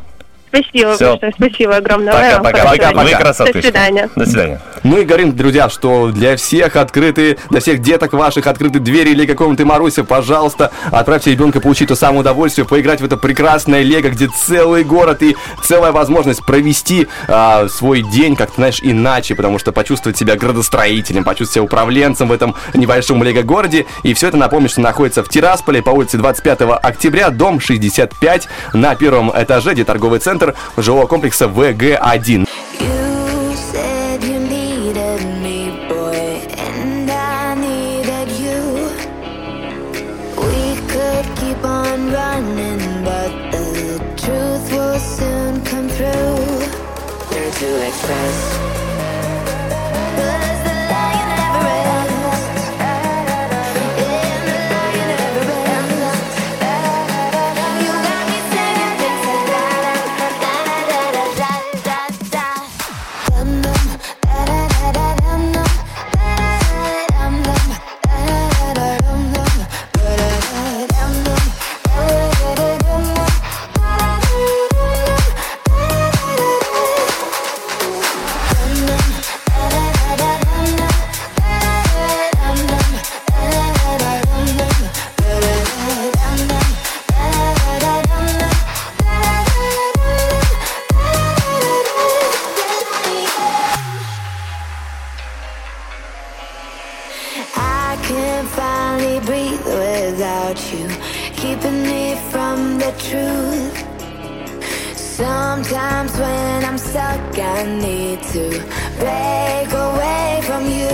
Спасибо Всё. большое, спасибо огромное. Вам Пока-пока. хорошего Пока-пока. дня. Вы красотка. До свидания. До свидания. Ну и говорим, друзья, что для всех открыты, для всех деток ваших открыты двери или какому-то Маруся, пожалуйста, отправьте ребенка получить то самое удовольствие, поиграть в это прекрасное лего, где целый город и целая возможность провести а, свой день как-то, знаешь, иначе, потому что почувствовать себя градостроителем, почувствовать себя управленцем в этом небольшом лего-городе. И все это, напомню, что находится в Тирасполе по улице 25 октября, дом 65 на первом этаже, где торговый центр жилого комплекса ВГ-1. You the truth. Sometimes when I'm stuck, I need to break away from you.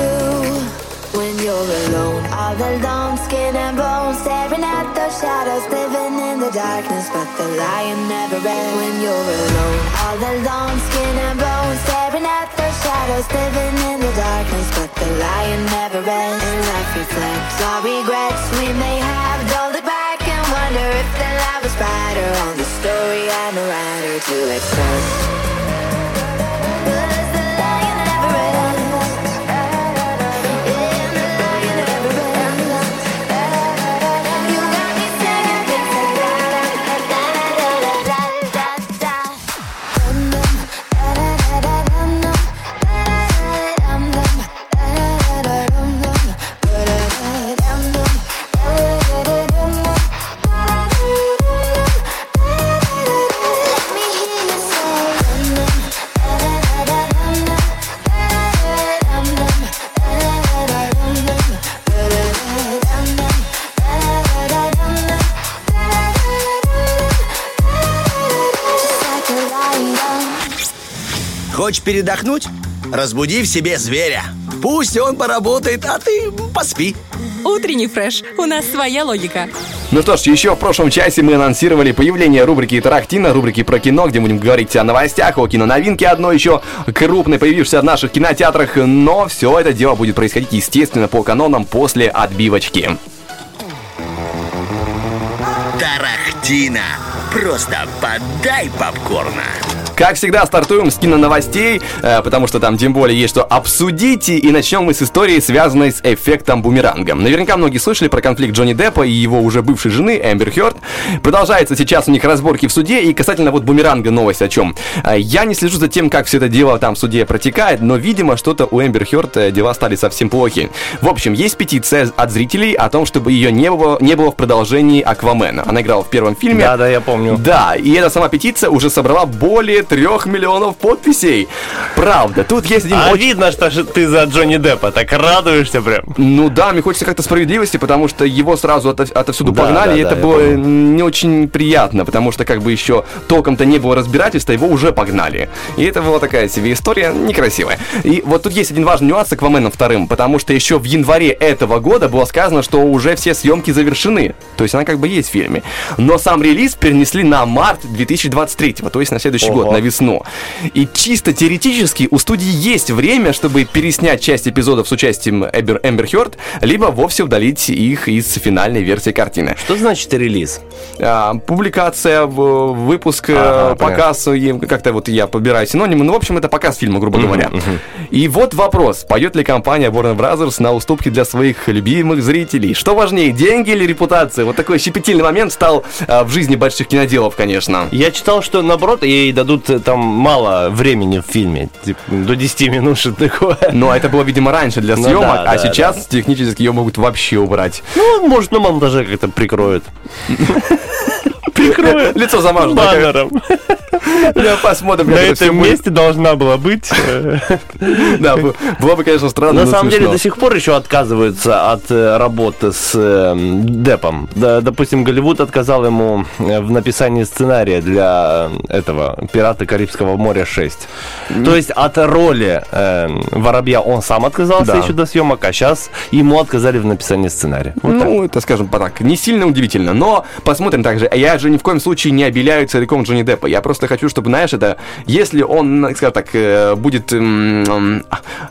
When you're alone, all alone, skin and bones, staring at those shadows, living in the darkness, but the lion never rests. When you're alone, all alone, skin and bones, staring at those shadows, living in the darkness, but the lion never rests. And life reflects our regrets we may have. Don't look back and wonder if brighter on the story I'm a writer to express. Хочешь передохнуть? Разбуди в себе зверя. Пусть он поработает, а ты поспи. Утренний фреш. У нас своя логика. Ну что ж, еще в прошлом часе мы анонсировали появление рубрики Тарахтина, рубрики про кино, где будем говорить о новостях, о киноновинке одной еще крупной, появившейся в наших кинотеатрах, но все это дело будет происходить, естественно, по канонам после отбивочки. Тарахтина. Просто подай попкорна. Как всегда, стартуем с киноновостей, э, потому что там тем более есть что обсудить. И начнем мы с истории, связанной с эффектом бумеранга. Наверняка многие слышали про конфликт Джонни Деппа и его уже бывшей жены Эмбер Хёрд. Продолжается сейчас у них разборки в суде. И касательно вот бумеранга новость о чем. Э, Я не слежу за тем, как все это дело там в суде протекает, но, видимо, что-то у Эмбер Хёрд э, дела стали совсем плохи. В общем, есть петиция от зрителей о том, чтобы ее не было, не было в продолжении Аквамена. Она играла в первом фильме. Да, да, я помню. Да, и эта сама петиция уже собрала более трех миллионов подписей. Правда, тут есть один А очень... видно, что ты за Джонни Деппа, так радуешься прям. Ну да, мне хочется как-то справедливости, потому что его сразу ото- отовсюду Да, погнали, да, и да, это было не очень приятно, потому что как бы еще толком-то не было разбирательства, его уже погнали. И это была такая себе история некрасивая. И вот тут есть один важный нюанс с Акваменом вторым, потому что еще в январе этого года было сказано, что уже все съемки завершены. То есть она как бы есть в фильме. Но сам релиз перенесли на март 2023, то есть на следующий Ого. год, на весну. И чисто теоретически у студии есть время, чтобы переснять часть эпизодов с участием Эмбер, Эмбер Хёрд, либо вовсе удалить их из финальной версии картины. Что значит релиз? А, публикация, выпуск, э, Ага, показ, как-то вот я подбираю синонимы, ну, в общем, это показ фильма, грубо говоря. И вот вопрос, пойдет ли компания Warner Brothers на уступки для своих любимых зрителей? Что важнее, деньги или репутация? Вот такой щепетильный момент стал а, в жизни больших киноделов, конечно. Я читал, что наоборот, ей дадут э, там мало времени в фильме. Типа, до 10 минут что-то такое. Но это было, видимо, раньше для Ну съемок, да, а да, сейчас технически ее могут вообще убрать. Ну, может, на монтаже как-то прикроют. Прикроют. Лицо замажут. да, Баннером. Да, посмотрим. На этом месте должна была быть. э, Да, было бы, конечно, странно, На самом деле до сих пор еще отказываются от э, работы с э, Деппом. Да, допустим, Голливуд отказал ему в написании сценария для этого «Пираты Карибского моря 6». То есть от роли э, Воробья он сам отказался Да. еще до съемок, а сейчас ему отказали в написании сценария. Вот так. Ну, это, скажем так, не сильно удивительно, но посмотрим также. Я же ни в коем случае не обеляю целиком Джонни Деппа. Я просто хочу, чтобы, знаешь, это, если он, скажем так, э, будет м, м,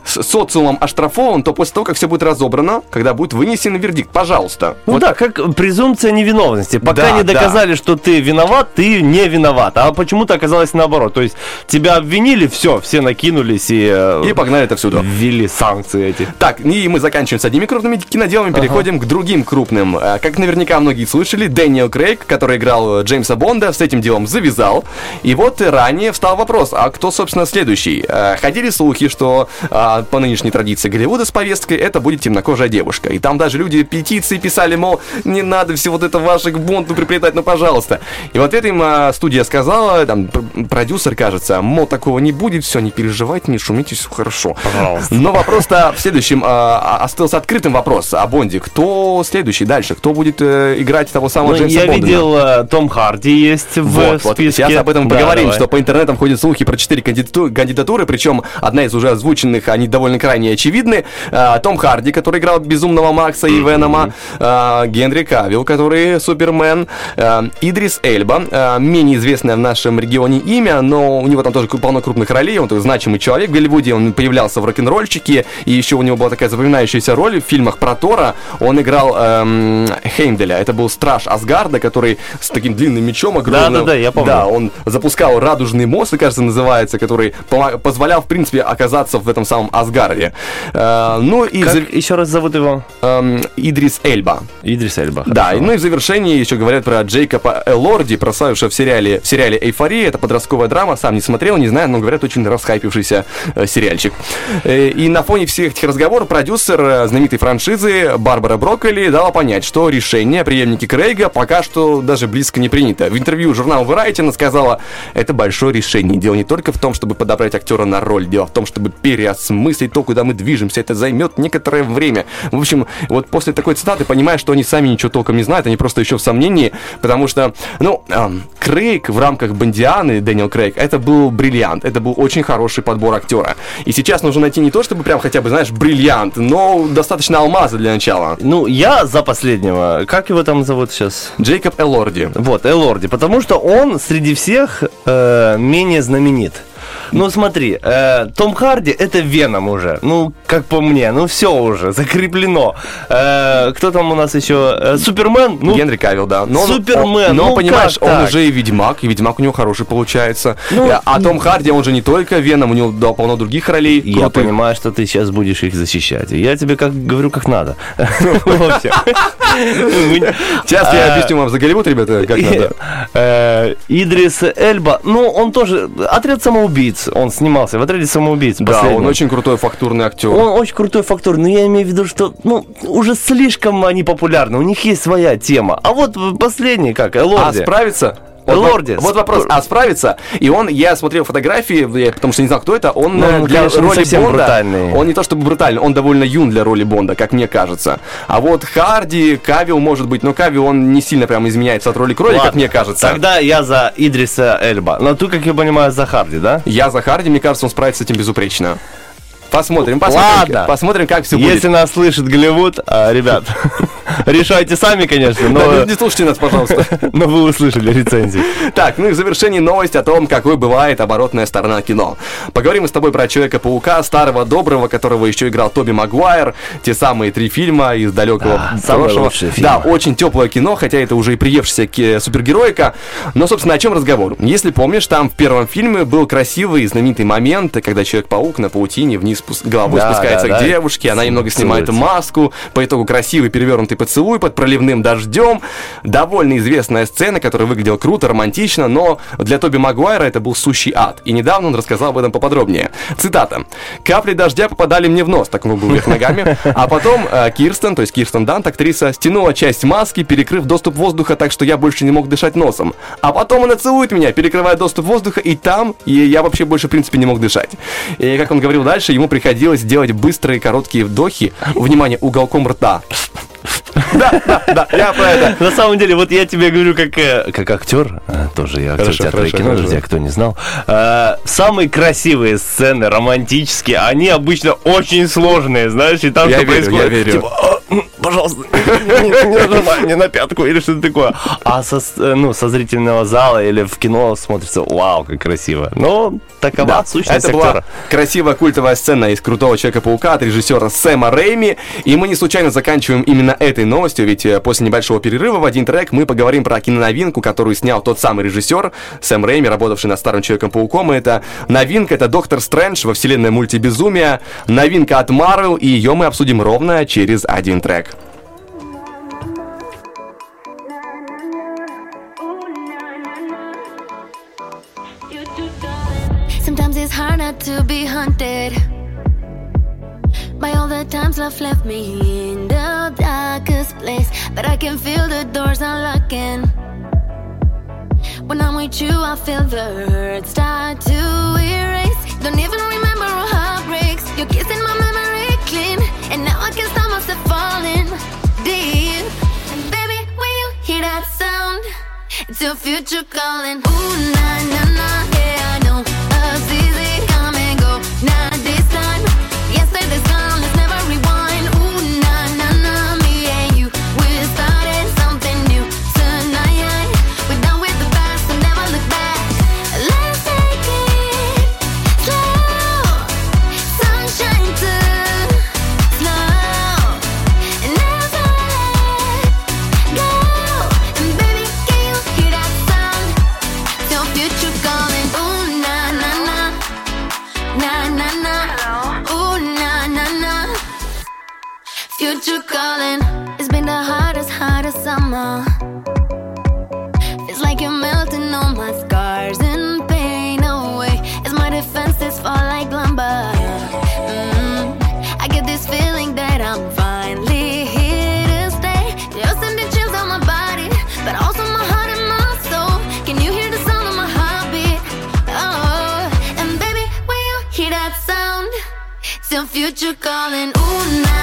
с социумом оштрафован, то после того, как все будет разобрано, когда будет вынесен вердикт, пожалуйста. Ну да, как презумпция невиновности. Пока Да, не да. доказали, что ты виноват, ты не виноват. А почему-то оказалось наоборот. То есть тебя обвинили, все, все накинулись и, э, И погнали это всюду. ввели санкции эти. Так, и мы заканчиваем с одними крупными киноделами, переходим к другим крупным. Э, Как наверняка многие слышали, Дэниел Крейг, который играл э, Джеймса Бонда, с этим делом завязал. И вот ранее встал вопрос, а кто, собственно, следующий? Ходили слухи, что по нынешней традиции Голливуда с повесткой это будет темнокожая девушка. И там даже люди петиции писали, мол, не надо все вот это ваше к Бонду приплетать, ну пожалуйста. И вот это им студия сказала, там, пр- продюсер, кажется, мол, такого не будет, все, не переживайте, не шумите, все хорошо. Пожалуйста. Но вопрос-то в следующем а, а, остался открытым вопрос о Бонде. Кто следующий дальше? Кто будет э, играть того самого Ну, Джеймса я Бонда? видел, э, Том Харди есть в Вот, вот, списке. сейчас об этом Да, поговорим, давай. что по интернетам ходят слухи про четыре кандидату- кандидатуры, причем одна из уже озвученных, они довольно крайне очевидны. А, Том Харди, который играл Безумного Макса и Венома, а, Генри Кавилл, который Супермен, а, Идрис Эльба, а, менее известное в нашем регионе имя, но у него там тоже полно крупных ролей, он такой значимый человек в Голливуде, он появлялся в рок-н-ролльчике, и еще у него была такая запоминающаяся роль в фильмах про Тора, он играл эм, Хеймделя, это был страж Асгарда, который с таким длинным мечом огромным. Да-да-да, я помню. Да, он запускал радужный мост, кажется, называется, который позволял, в принципе, оказаться в этом самом Асгарде. Э, ну и Как за- еще раз зовут его? эм, Идрис Эльба. Идрис Эльба. Да, хорошо. и ну и в завершении еще говорят про Джейкоба Элорди, прославившего в сериале, в сериале «Эйфория». Это подростковая драма, сам не смотрел, не знаю, но говорят, очень расхайпившийся э, сериальчик. Э, и на фоне всех этих разговоров продюсер э, знаменитой франшизы Барбара Брокколи дала понять, что решение о преемнике Крейга пока что даже близко не принято. В интервью журналу Variety она сказала, это большое решение. Дело не только в том, чтобы подобрать актера на роль, дело в том, чтобы переосмыслить то, куда мы движемся. Это займет некоторое время. В общем, вот после такой цитаты понимаешь, что они сами ничего толком не знают, они просто еще в сомнении, потому что, ну, эм, Крейг в рамках Бондианы, Дэниел Крейг, это был бриллиант, это был очень хороший подбор актера. И сейчас нужно найти не то, чтобы прям хотя бы, знаешь, бриллиант, но достаточно алмаза для начала. Ну, я за последнего. Как его там зовут сейчас? Джейкоб Элорди. Вот, Элорди. Потому что он среди всех э, менее знаменит. Ну смотри, э, Том Харди это Веном уже. Ну, как по мне, ну все уже, закреплено. Э, кто там у нас еще? Э, Супермен? Ну, Генри Кавилл, да. Но Супермен, он- но ну понимаешь, он так? уже и Ведьмак, и Ведьмак у него хороший получается. Ну, а а Том Харди, он же не только Веном, у него да, полно других ролей. Я крутых. понимаю, что ты сейчас будешь их защищать. Я тебе как говорю, как надо. Общем. Сейчас я А, объясню вам за Голливуд, ребята, как надо. Э, Идрис Эльба, ну, он тоже, отряд самоубийц, он снимался в отряде самоубийц. Да, последнем. он очень крутой фактурный актер. Он очень крутой фактор, но я имею в виду, что ну уже слишком они популярны, у них есть своя тема. А вот последний, как, А Элорди. Справится? Вот, вот вопрос, а справится? И он, я смотрел фотографии, я, потому что не знал, кто это, он Ну, э, он, для конечно, роли Бонда, брутальный. он не то чтобы брутальный, он довольно юн для роли Бонда, как мне кажется. А вот Харди, Кавил может быть, но Кавил, он не сильно прям изменяется от роли к роли, как мне кажется. Тогда я за Идриса Эльба. Но ты, как я понимаю, за Харди, да? Я за Харди, мне кажется, он справится с этим безупречно. Посмотрим, посмотрим, Ладно. посмотрим, как все будет. Если нас слышит Голливуд, а, ребят, решайте сами, конечно, но, не, слушайте нас, пожалуйста. но вы услышали рецензии. Так, ну и в завершении новость о том, какой бывает оборотная сторона кино. Поговорим мы с тобой про Человека-паука, старого доброго, которого еще играл Тоби Магуайр, те самые три фильма из далекого фильмы. Да, очень теплое кино, хотя это уже и приевшаяся супергероика. Но, собственно, о чем разговор? Если помнишь, там в первом фильме был красивый и знаменитый момент, когда Человек-паук на паутине вниз спус- головой Да, спускается да, к да. девушке, она немного снимает маску, по итогу красивый перевернутый поцелуй под проливным дождем. Довольно известная сцена, которая выглядела круто, романтично, но для Тоби Магуайра это был сущий ад. И недавно он рассказал об этом поподробнее. Цитата. «Капли дождя попадали мне в нос», так он был вверх ногами. А потом э, Кирстен, то есть Кирстен Дант, актриса, стянула часть маски, перекрыв доступ воздуха так, что я больше не мог дышать носом. А потом она целует меня, перекрывая доступ воздуха, и там и я вообще больше, в принципе, не мог дышать. И как он говорил дальше, ему приходилось делать быстрые короткие вдохи, внимание, уголком рта. Да, да, да, я про это. На самом деле, вот я тебе говорю, как, э, как актер, э, тоже я актер Хорошо, театра и хорошо, кино, хорошо. друзья, кто не знал. Э, самые красивые сцены, романтические, они обычно очень сложные, знаешь, и там Я что верю, происходит, я верю. типа, «А, пожалуйста, не, нажимай мне на пятку или что-то такое. А со, э, ну, со зрительного зала или в кино смотрится, вау, как красиво. Но такова Да, сущность это была актера. красивая культовая сцена из крутого Человека-паука от режиссера Сэма Рэйми. И мы не случайно заканчиваем именно этой новостью, ведь э, после небольшого перерыва в один трек мы поговорим про киноновинку, которую снял тот самый режиссер Сэм Рэйми, работавший над старым Человеком-пауком. И это новинка, это Доктор Стрэндж во вселенной мультибезумия. Новинка от Марвел, и ее мы обсудим ровно через один трек. To be haunted by all the times love left me in the darkest place. But I can feel the doors unlocking. When I'm with you, I feel the hurt start to erase. Don't even remember our heartbreaks. You're kissing my memory clean, and now I can stop myself falling deep. And baby, when you hear that sound, it's your future calling. Ooh, na na na, yeah I know. Easy, come now summer. Feels like you're melting all my scars and pain away. As my defenses fall like lumber. Mm, I get this feeling that I'm finally here to stay. You're sending chills on my body, but also my heart and my soul. Can you hear the sound of my heartbeat? Oh, and baby, when you hear that sound, your future calling. Ooh, na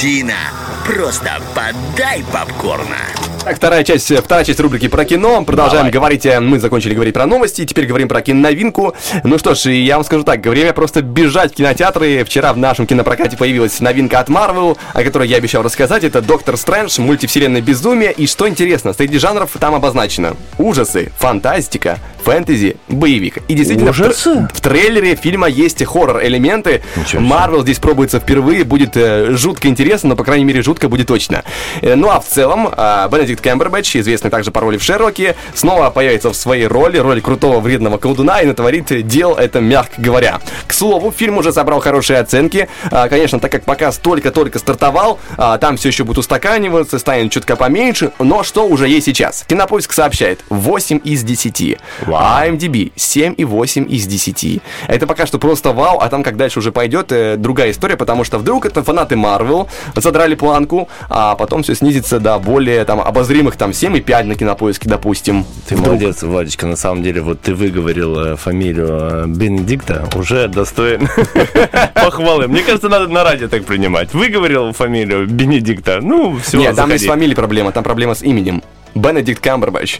Тарахтина. Просто подай попкорна. Так, вторая часть, вторая часть рубрики про кино. Продолжаем говорить. э, Мы закончили говорить про новости, теперь говорим про киноновинку. Ну что ж, я вам скажу так, время просто бежать в кинотеатры. Вчера в нашем кинопрокате появилась новинка от Marvel, о которой я обещал рассказать. Это Доктор Стрэндж, мультивселенная безумие. И что интересно, среди жанров там обозначено ужасы, фантастика, фэнтези, боевик. И действительно, в тр- Ужасы? в трейлере фильма есть хоррор-элементы. Марвел здесь пробуется впервые, будет э, жутко интересно, но, по крайней мере, жутко будет точно. Э, ну а в целом, э, Бенедикт Кэмбербэтч, известный также по роли в Шерлоке, снова появится в своей роли, роли крутого вредного колдуна и натворит дел это мягко говоря. К слову, фильм уже собрал хорошие оценки. А, конечно, так как показ только-только стартовал, а, там все еще будет устаканиваться, станет чутка поменьше, но что уже есть сейчас? Кинопоиск сообщает 8 из 10. А IMDb 7,8 из 10. Это пока что просто вау, а там как дальше уже пойдет э, другая история, потому что вдруг это фанаты Marvel задрали планку, а потом все снизится до более там обозримых там 7,5 на кинопоиске, допустим. Ты молодец, Владечка. На самом деле, вот ты выговорил э, фамилию э, Бенедикта, уже достоин похвалы. Мне кажется, надо на радио так принимать. Выговорил фамилию Бенедикта, ну, все, Нет, там не с фамилией проблема, там проблема с именем. Бенедикт Камбербэтч.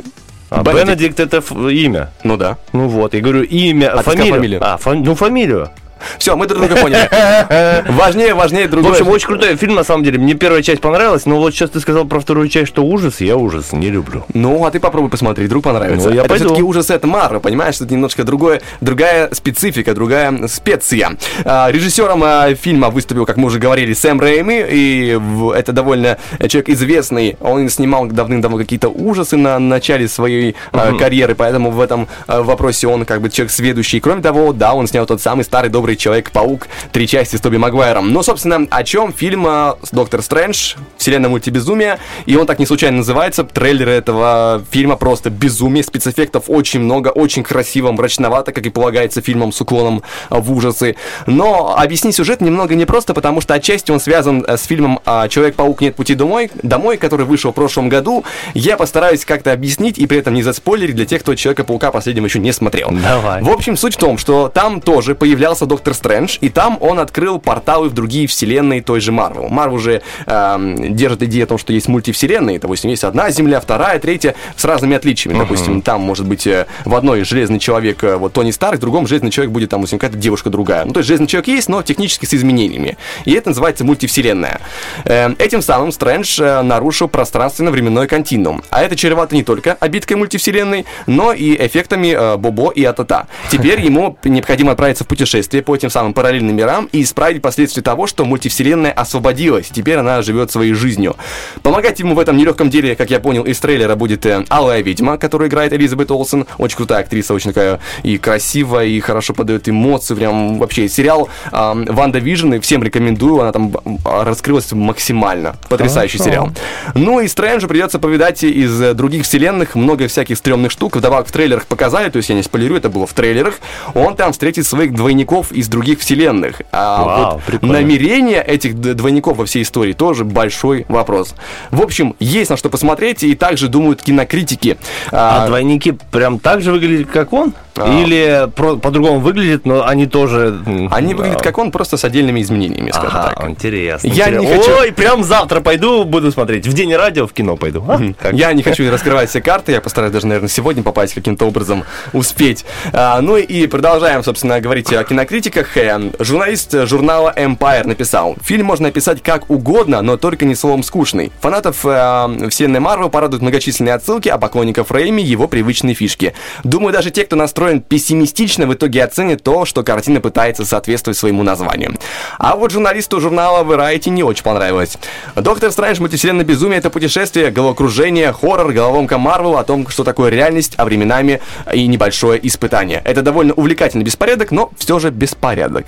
А Бенедикт это ф- имя. Ну да. Ну вот, я говорю имя, А фамилию. фамилию. А, фа- ну фамилию. Все, мы друг друга поняли. Важнее, важнее В другое. общем, очень крутой фильм, на самом деле. Мне первая часть понравилась, но вот сейчас ты сказал про вторую часть, что ужас, я ужас не люблю. Ну, а ты попробуй посмотри, вдруг понравится. Ну, я это все-таки ужас это Марвел, понимаешь? Это немножко другое, другая специфика, другая специя. А, режиссером а, фильма выступил, как мы уже говорили, Сэм Рэйми, и в- это довольно человек известный. Он снимал давным-давно какие-то ужасы на начале своей Мгм. карьеры, поэтому в этом вопросе он как бы человек сведущий. Кроме того, да, он снял тот самый старый добрый Человек-паук, три части с Тоби Магуайром. Но, собственно, о чем фильм с Доктор Стрэндж, вселенная мультибезумия, и он так не случайно называется. Трейлеры этого фильма просто безумие, спецэффектов очень много, очень красиво, мрачновато, как и полагается фильмам с уклоном а, в ужасы. Но объяснить сюжет немного непросто, потому что отчасти он связан э, с фильмом Человек-паук нет пути домой, домой, который вышел в прошлом году. Я постараюсь как-то объяснить и при этом не заспойлерить для тех, кто Человека-паука последним еще не смотрел. Давай. В общем, суть в том, что там тоже появлялся Доктор Стрэндж, и там он открыл порталы в другие вселенные той же Марвел. Марвел же эм, держит идею о том, что есть мультивселенные, допустим, есть одна Земля, вторая, третья, с разными отличиями. Мгм. Допустим, там может быть э, в одной Железный Человек, э, вот Тони Старк, в другом Железный Человек будет там, допустим, какая-то девушка другая. Ну, то есть Железный Человек есть, но технически с изменениями. И это называется мультивселенная. Э, этим самым Стрэндж э, нарушил пространственно-временной континуум. А это чревато не только обидкой мультивселенной, но и эффектами э, Бобо и Атата. Теперь ему необходимо отправиться в путешествие по этим самым параллельным мирам и исправить последствия того, что мультивселенная освободилась. Теперь она живет своей жизнью. Помогать ему в этом нелегком деле, как я понял из трейлера, будет э, Алая Ведьма, которую играет Элизабет Олсен. Очень крутая актриса, очень такая и красивая, и хорошо подает эмоции. Прям вообще сериал э, WandaVision, и всем рекомендую. Она там э, раскрылась максимально. Потрясающий Хорошо. сериал. Ну и Стрэнджу придется повидать из э, других вселенных много всяких стрёмных штук. Вдобавок в трейлерах показали, то есть я не спойлерю, это было в трейлерах. Он там встретит своих двойников из других вселенных. А Вау, вот прикольно. намерение этих двойников во всей истории тоже большой вопрос. В общем, есть на что посмотреть, и также думают кинокритики. А, двойники прям так же выглядят, как он? А. Или про- по-другому выглядят, но они тоже... Они выглядят как он, просто с отдельными изменениями, скажем Ага, так. интересно. Я не интересно. хочу- Ой, прям завтра пойду, буду смотреть. В день радио в кино пойду. А? Я не хочу раскрывать все карты, я постараюсь даже, наверное, сегодня попасть каким-то образом, успеть. А, ну и продолжаем, собственно, говорить о кинокритиках. Э, Журналист журнала Empire написал, фильм можно описать как угодно, но только не словом скучный. Фанатов э, вселенной Марвел порадуют многочисленные отсылки, а поклонников Рэйми его привычные фишки. Думаю, даже те, кто настроен настроен пессимистично, в итоге оценит то, что картина пытается соответствовать своему названию. А вот журналисту журнала Variety не очень понравилось. Доктор Стрэндж «Мультивселенная безумие» — это путешествие, головокружение, хоррор, головоломка Марвел о том, что такое реальность, а временами и небольшое испытание. Это довольно увлекательный беспорядок, но все же беспорядок.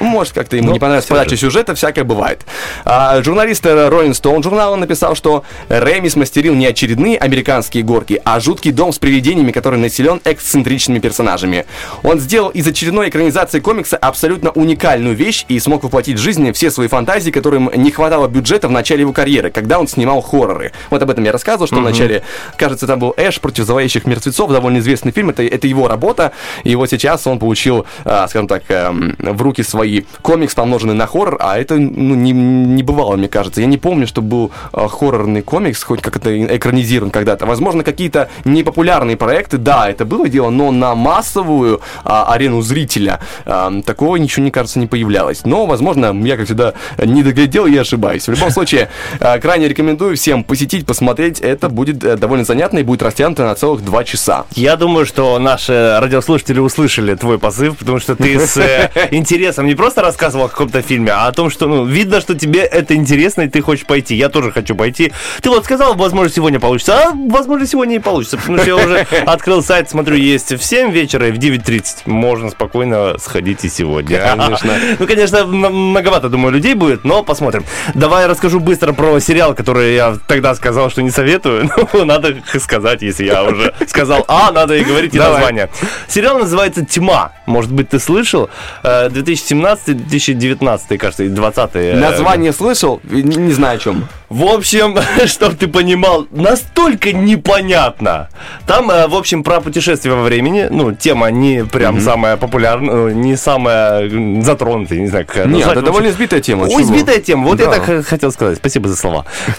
Может, как-то ему Ну, не понравилась подача же. сюжета, всякое бывает. А, журналист Rolling Stone журнала написал, что Рэми смастерил не очередные американские горки, а жуткий дом с привидениями, который населен эксцентричными персонажами. Он сделал из очередной экранизации комикса абсолютно уникальную вещь и смог воплотить в жизнь все свои фантазии, которым не хватало бюджета в начале его карьеры, когда он снимал хорроры. Вот об этом я рассказывал, что Мгм. вначале, кажется, там был Эш против зловещих мертвецов, довольно известный фильм, это, это его работа, и вот сейчас он получил, а, скажем так, эм, в руки свои комикс, помноженный на хоррор, а это ну, не, не бывало, мне кажется. Я не помню, что был а, хоррорный комикс, хоть как это экранизирован когда-то. Возможно, какие-то непопулярные проекты, да, это было дело, но на массовую а, арену зрителя а, такого ничего, мне кажется, не появлялось. Но, возможно, я, как всегда, не доглядел и ошибаюсь. В любом случае, а, крайне рекомендую всем посетить, посмотреть. Это будет э, довольно занятно и будет растянуто на целых два часа. Я думаю, что наши радиослушатели услышали твой позыв, потому что ты с э, интересом не просто рассказывал о каком-то фильме, а о том, что ну, видно, что тебе это интересно, и ты хочешь пойти. Я тоже хочу пойти. Ты вот сказал, возможно, сегодня получится, а возможно, сегодня и получится, потому что я уже открыл сайт, смотрю, есть в 7 вечера и в 9.30. Можно спокойно сходить и сегодня. Конечно. Ну, конечно, многовато, думаю, людей будет, но посмотрим. Давай я расскажу быстро про сериал, который я тогда сказал, что не советую. Ну, надо сказать, если я уже сказал А, надо и говорить и название. Сериал называется «Тьма». Может быть, ты слышал? Э, 2017-2019, кажется, и 20 Название слышал? Не знаю о чем. В общем, чтобы ты понимал, настолько непонятно. Там, э, в общем, про путешествие во времени. Ну, тема не прям самая популярная, ну, не самая затронутая, не знаю, как Нет, назвать. это довольно избитая тема. Ой, избитая тема. Вот я Да. так х- хотел сказать. Спасибо за слова.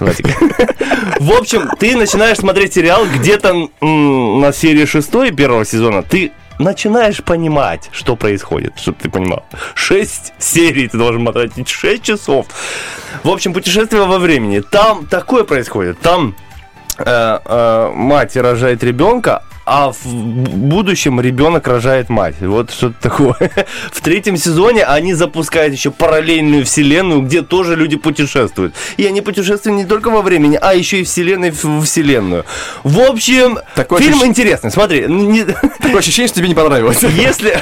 В общем, ты начинаешь смотреть сериал где-то на серии шестой первого сезона. Ты начинаешь понимать, что происходит, чтобы ты понимал. Шесть серий ты должен потратить, шесть часов. В общем, путешествие во времени. Там такое происходит. Там э, э, мать рожает ребенка, а в будущем ребенок рожает мать. Вот что-то такое. В третьем сезоне они запускают еще параллельную вселенную, где тоже люди путешествуют. И они путешествуют не только во времени, а еще и вселенной в вселенную. В общем, Такое фильм ощущ- интересный. Смотри, не- Такое ощущение, что тебе не понравилось. если,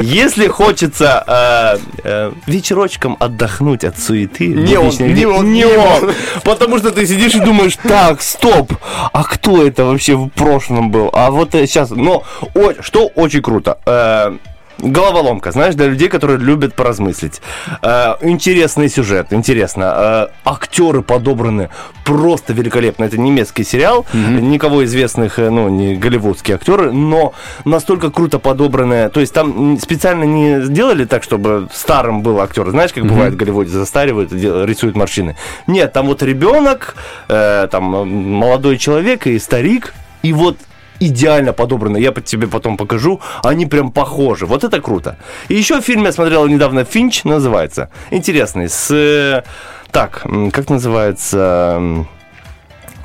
если хочется э, э, вечерочком отдохнуть от суеты, Не он, не ле- он, не не он. он. Потому что ты сидишь и думаешь, так, стоп, а кто это вообще в прошлом был? А вот сейчас, но о- что очень круто. э, Головоломка, знаешь, для людей, которые любят поразмыслить. Э, интересный сюжет, интересно. Э, актеры подобраны просто великолепно. Это немецкий сериал, никого известных, э, ну, не голливудские актеры, но настолько круто подобранные. То есть там специально не сделали так, чтобы старым был актер. Знаешь, как бывает в Голливуде, застаривают, рисуют морщины. Нет, там вот ребенок, э, там молодой человек и старик, и вот идеально подобрано. Я тебе потом покажу. Они прям похожи. Вот это круто. И еще фильм я смотрел недавно. Финч называется. Интересный. С... э, Так, как называется...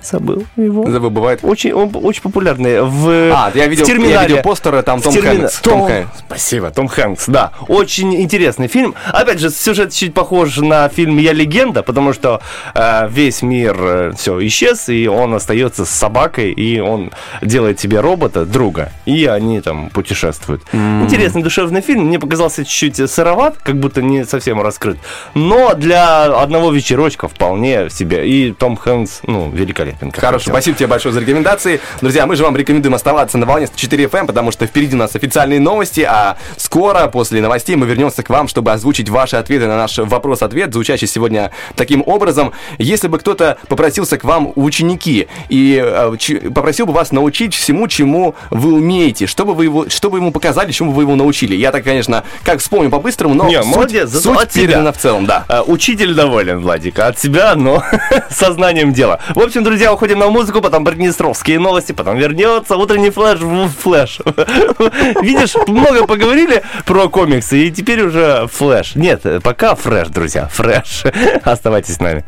Забыл его. Забыл, бывает. Очень, он очень популярный. В, А, я видел, в я терминале. видел постеры, там В Том термина- Хэнкс. Том- Том Хэнкс. Спасибо, Том Хэнкс, да. Очень интересный фильм. Опять же, сюжет чуть похож на фильм «Я легенда», потому что э, весь мир все исчез, и он остается с собакой, и он делает себе робота, друга, и они там путешествуют. Интересный душевный фильм. Мне показался чуть-чуть сыроват, как будто не совсем раскрыт. Но для одного вечерочка вполне себе. И Том Хэнкс, ну, великолепен. Как Хорошо, спасибо тебе большое за рекомендации. Друзья, мы же вам рекомендуем оставаться на волне 4 FM, потому что впереди у нас официальные новости, а скоро, после новостей, мы вернемся к вам, чтобы озвучить ваши ответы на наш вопрос-ответ, звучащий сегодня таким образом. Если бы кто-то попросился к вам в ученики и э, попросил бы вас научить всему, чему вы умеете, что бы вы, его, что бы ему показали, чему бы вы его научили. Я так, конечно, как вспомню по-быстрому, но Не, суть, молодец, суть от тебя. передана в целом, да. Э, Учитель доволен, Владик, от себя, но сознанием дела. В общем, друзья, уходим на музыку, потом приднестровские новости, потом вернется утренний флеш в флеш. Видишь, много поговорили про комиксы, и теперь уже флеш. Нет, пока фреш, друзья, фреш. Оставайтесь с нами.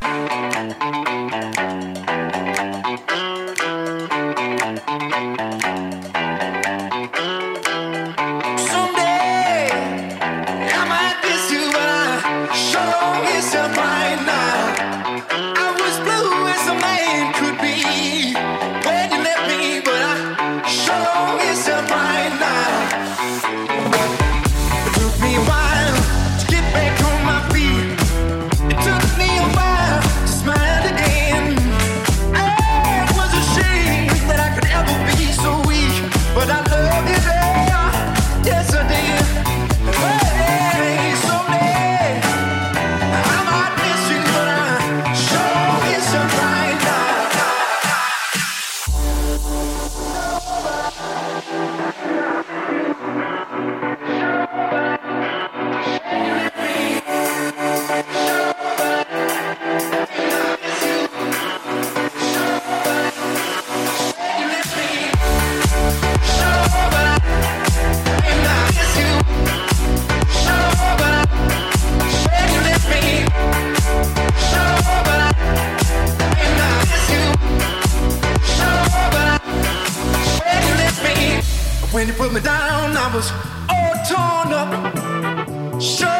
When you put me down, I was all torn up. Sure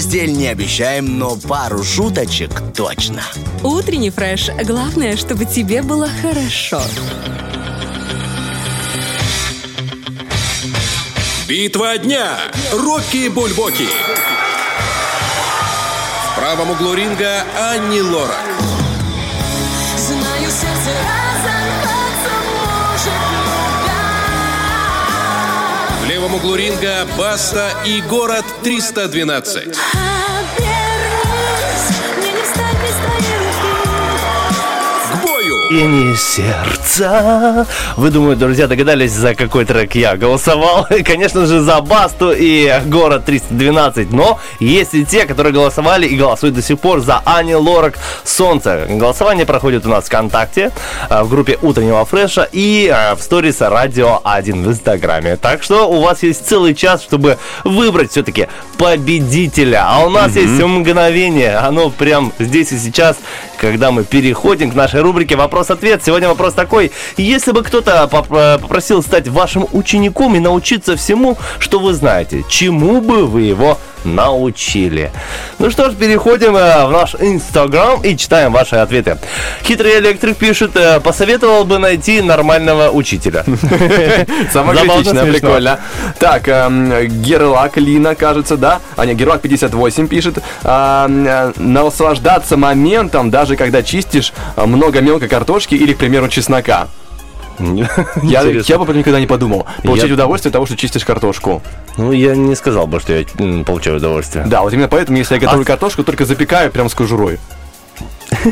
постель не обещаем, но пару шуточек точно. Утренний фреш. Главное, чтобы тебе было хорошо. Битва дня. Рокки Бульбоки. В правом углу ринга Анни Лорак. Левом углу ринга Баста и Город 312. Обернусь, мне не встать без твоей руки. К бою! И не сердца. Вы, думаю, друзья, догадались, за какой трек я голосовал? Конечно же, за Басту и Город 312. Но есть и те, которые голосовали и голосуют до сих пор за Ани Лорак «Солнце». Голосование проходит у нас ВКонтакте, э, в группе Утреннего Фреша и э, в сторис Радио 1 в Инстаграме. Так что у вас есть целый час, чтобы выбрать все-таки победителя. А у нас есть мгновение. Оно прям здесь и сейчас, когда мы переходим к нашей рубрике «Вопрос-ответ». Сегодня вопрос такой. Если бы кто-то э, попросил стать вашим учеником и научиться всему, что вы знаете, чему бы вы его научили? Ну что ж, переходим э, в наш Инстаграм и читаем ваши ответы. Хитрый электрик пишет, э, посоветовал бы найти нормального учителя. Самокритично, Забавно, смешно. прикольно. Так, эм, Герлак Лина, кажется, да? А не, Герлак 58 пишет. э, наслаждаться моментом, даже когда чистишь э, много мелкой картошки или, к примеру, чеснока. Я, я бы никогда не подумал. Получать Я- удовольствие от того, что чистишь картошку. Ну, я не сказал бы, что я получаю удовольствие. Да, вот именно поэтому, если я готовлю А- картошку, только запекаю прям с кожурой.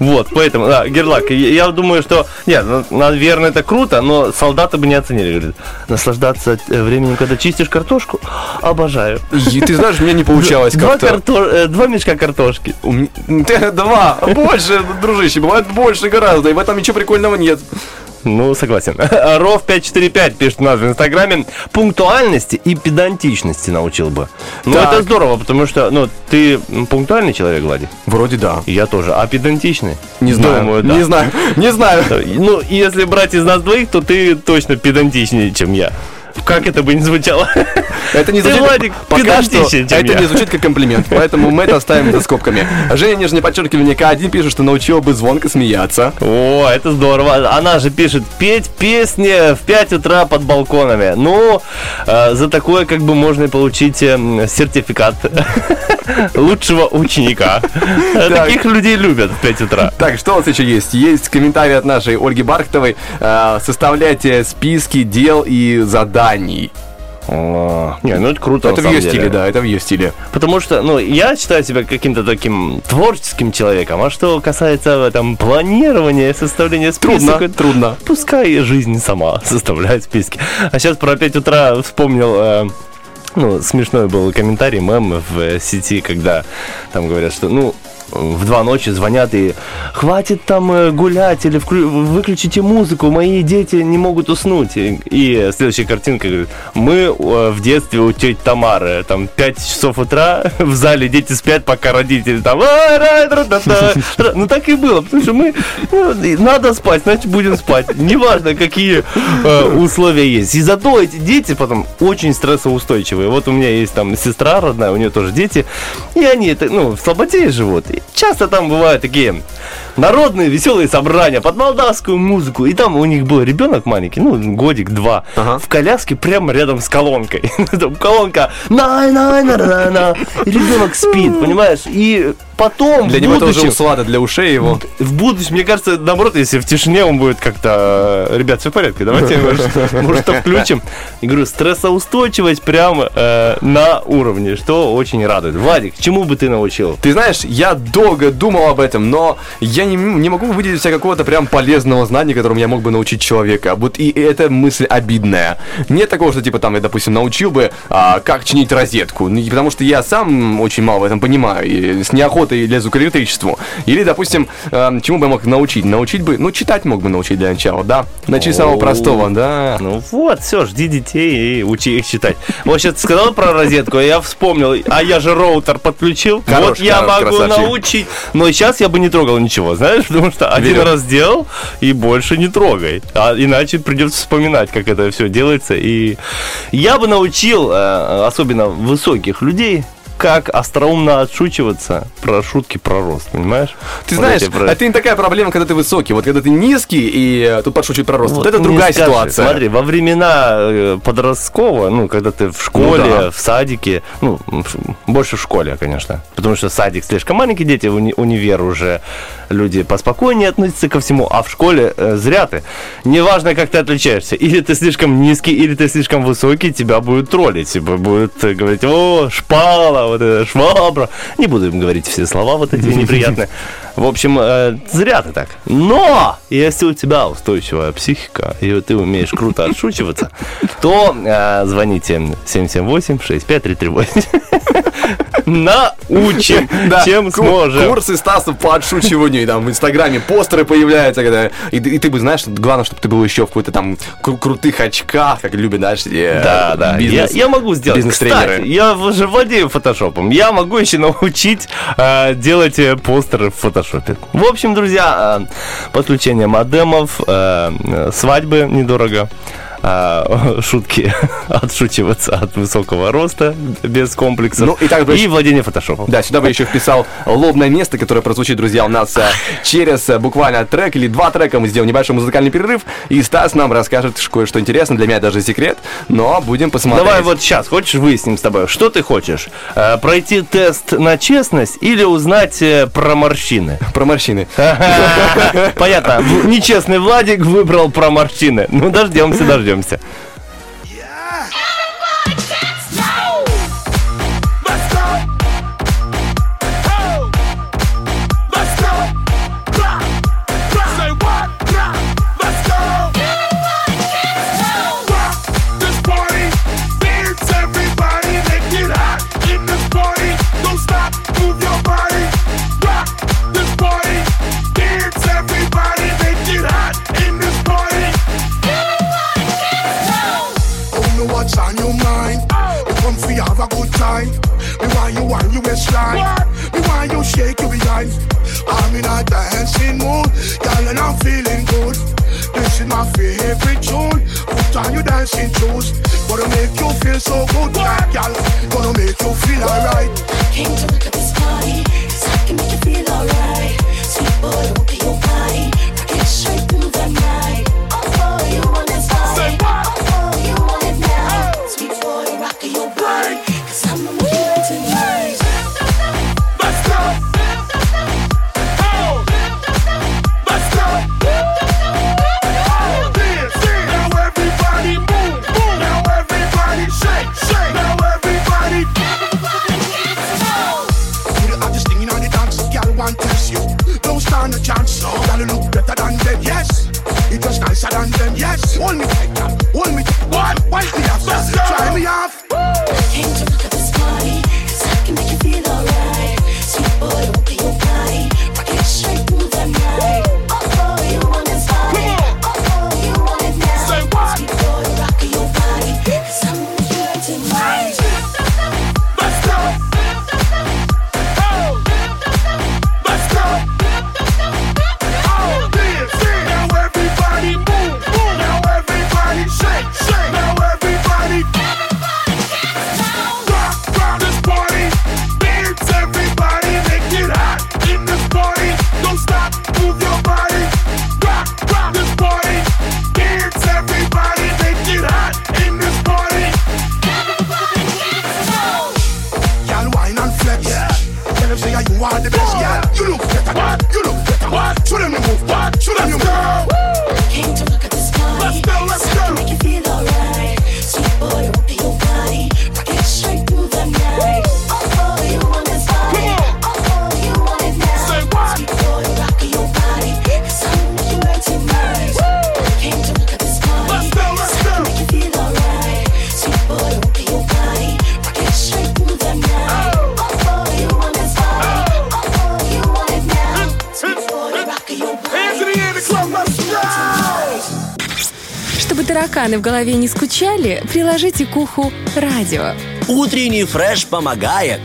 Вот, поэтому, да, Герлак, я, думаю, что, нет, ну, наверное, это круто, но солдаты бы не оценили. Говорит, наслаждаться э, временем, когда чистишь картошку, обожаю. И ты знаешь, у меня не получалось Два, как-то. карто- э, два мешка картошки. Два, больше, дружище, бывает больше гораздо, и в этом ничего прикольного нет. Ну, согласен. Ров 545 пишет у нас в Инстаграме. Пунктуальности и педантичности научил бы. Ну, Так. это здорово, потому что, ну, ты пунктуальный человек, Влади? Вроде да. Я тоже. А педантичный? Не знаю, Думаю, да. не знаю, не знаю. Ну, если брать из нас двоих, то ты точно педантичнее, чем я. Как это бы ни звучало. Это не Ты, звучит, Владик, пока что, это не звучит как комплимент, поэтому мы это оставим за скобками. Женя, нижнее подчеркивание К1 пишет, что научил бы звонко смеяться. О, это здорово. Она же пишет петь песни в 5 утра под балконами. Ну, э, за такое как бы можно и получить э, сертификат лучшего ученика. Таких людей любят в 5 утра. Так, что у нас еще есть? Есть комментарий от нашей Ольги Бархтовой. Э, составляйте списки дел и заданий. О, Не, ну это круто. это в ее самом стиле, деле. да, это в ее стиле. Потому что, ну, я считаю себя каким-то таким творческим человеком. А что касается там планирования, составления списков, Трудно, это- трудно. Пускай жизнь сама составляет списки. А сейчас про 5 утра вспомнил... э, ну, смешной был комментарий, мем в э, сети, когда там говорят, что, ну, в два ночи звонят и хватит там э, гулять или вклю- выключите музыку, мои дети не могут уснуть. И, и следующая картинка говорит, мы э, в детстве у тети Тамары, там 5 часов утра в зале дети спят, пока родители там «А, ра, тра, та, та». ну так и было, потому что мы и надо спать, значит будем спать. Неважно, какие э, условия есть. И зато эти дети потом очень стрессоустойчивые. Вот у меня есть там сестра родная, у нее тоже дети, и они ну, в слаботе живут. Часто там бывают такие народные веселые собрания под молдавскую музыку. И там у них был ребенок маленький, ну, годик-два, в коляске прямо рядом с колонкой. Там колонка на на на на на И ребенок спит, понимаешь? И потом Для него это уже будущем- услада, для ушей его. в будущем, мне кажется, наоборот, если в тишине он будет как-то... э, Ребят, все в порядке, давайте, может, включим. И говорю, стрессоустойчивость прям э, на уровне, что очень радует. Владик, чему бы ты научил? Ты знаешь, я долго думал об этом, но я не, не могу выделить себе какого-то прям полезного знания, которым я мог бы научить человека. Вот и эта мысль обидная. Нет такого, что типа там я, допустим, научил бы, а, как чинить розетку. Ну, и потому что я сам очень мало в этом понимаю. И с неохотой лезу к электричеству. Или, допустим, эм, чему бы я мог научить? Научить бы, ну, читать мог бы научить для начала, да? Начни с самого простого, да. Ну вот, все, жди детей и учи их читать. Вот сейчас ты сказал про розетку, а я вспомнил, а я же роутер подключил. Хорош, вот я хорош, могу красавчик. научить. Но сейчас я бы не трогал ничего, знаешь, потому что один Верю. раз сделал и больше не трогай. А иначе придется вспоминать, как это все делается. И я бы научил, э, особенно высоких людей, как остроумно отшучиваться про шутки про рост, понимаешь? Ты Вот знаешь, про- это не такая проблема, когда ты высокий. Вот когда ты низкий и э, тут подшучивают про рост. Вот, Вот это другая скажи, ситуация. Смотри, во времена э, подросткового, ну, когда ты в школе, Ну да. в садике, ну, больше в школе, конечно, потому что садик слишком маленький, дети, уни- универ уже люди поспокойнее относятся ко всему, а в школе э, зря ты. Неважно, как ты отличаешься, или ты слишком низкий, или ты слишком высокий, тебя будут троллить, типа, будут э, говорить, о, шпала, вот это, швабра. Не буду им говорить все слова вот эти неприятные. В общем, э, зря ты так. Но, если у тебя устойчивая психика, и ты умеешь круто отшучиваться, то э, звоните 778-65338. Научим, Да, чем сможем. Курсы Стаса по отшучиванию, там в Инстаграме постеры появляются, когда... И, ты- и ты бы, знаешь, главное, чтобы ты был еще в какой-то там кру- крутых очках, как любят, знаешь, э, Да, да. Я, бизнес- я могу сделать. бизнес-тренеры. Кстати, я уже владею фотошопом. Я могу еще научить э, делать э, постеры в фотошопе. В общем, друзья, э, подключение модемов, э, э, свадьбы недорого. Э, шутки отшучиваться от высокого роста без комплексов Ну, и так бы- и владение фотошопом. Да, сюда бы еще вписал лобное место, которое прозвучит, друзья, у нас э, через э, буквально трек или два трека. Мы сделаем небольшой музыкальный перерыв, и Стас нам расскажет кое-что интересное. Для меня даже секрет, но будем посмотреть. Давай вот сейчас, хочешь выясним с тобой, что ты хочешь? Э, пройти тест на честность или узнать э, про морщины? Про морщины. Понятно. Нечестный Владик выбрал про морщины. Ну, дождемся, дождемся. Увидимся. Have a good time. Me want you want you waistline. Me want you shake your behind. I'm in a dancing mood, girl, and I'm feeling good. This is my favorite tune. Put on your dancing shoes. Gonna make you feel so good, girl. Gonna make you feel alright. Came to look at this party, 'cause I can make you feel alright. Sweet boy, look at your body, rock it straight through the night. Girl test you. Don't stand a chance, no. You look better than them, yes. You just nicer than them, yes. Hold me tight, girl. Hold me tight. One, wipe me off, try me off. Came to look at this party, 'cause I can make you feel alright. Sweet boy, тараканы в голове не скучали, приложите к уху радио. Утренний фреш помогает.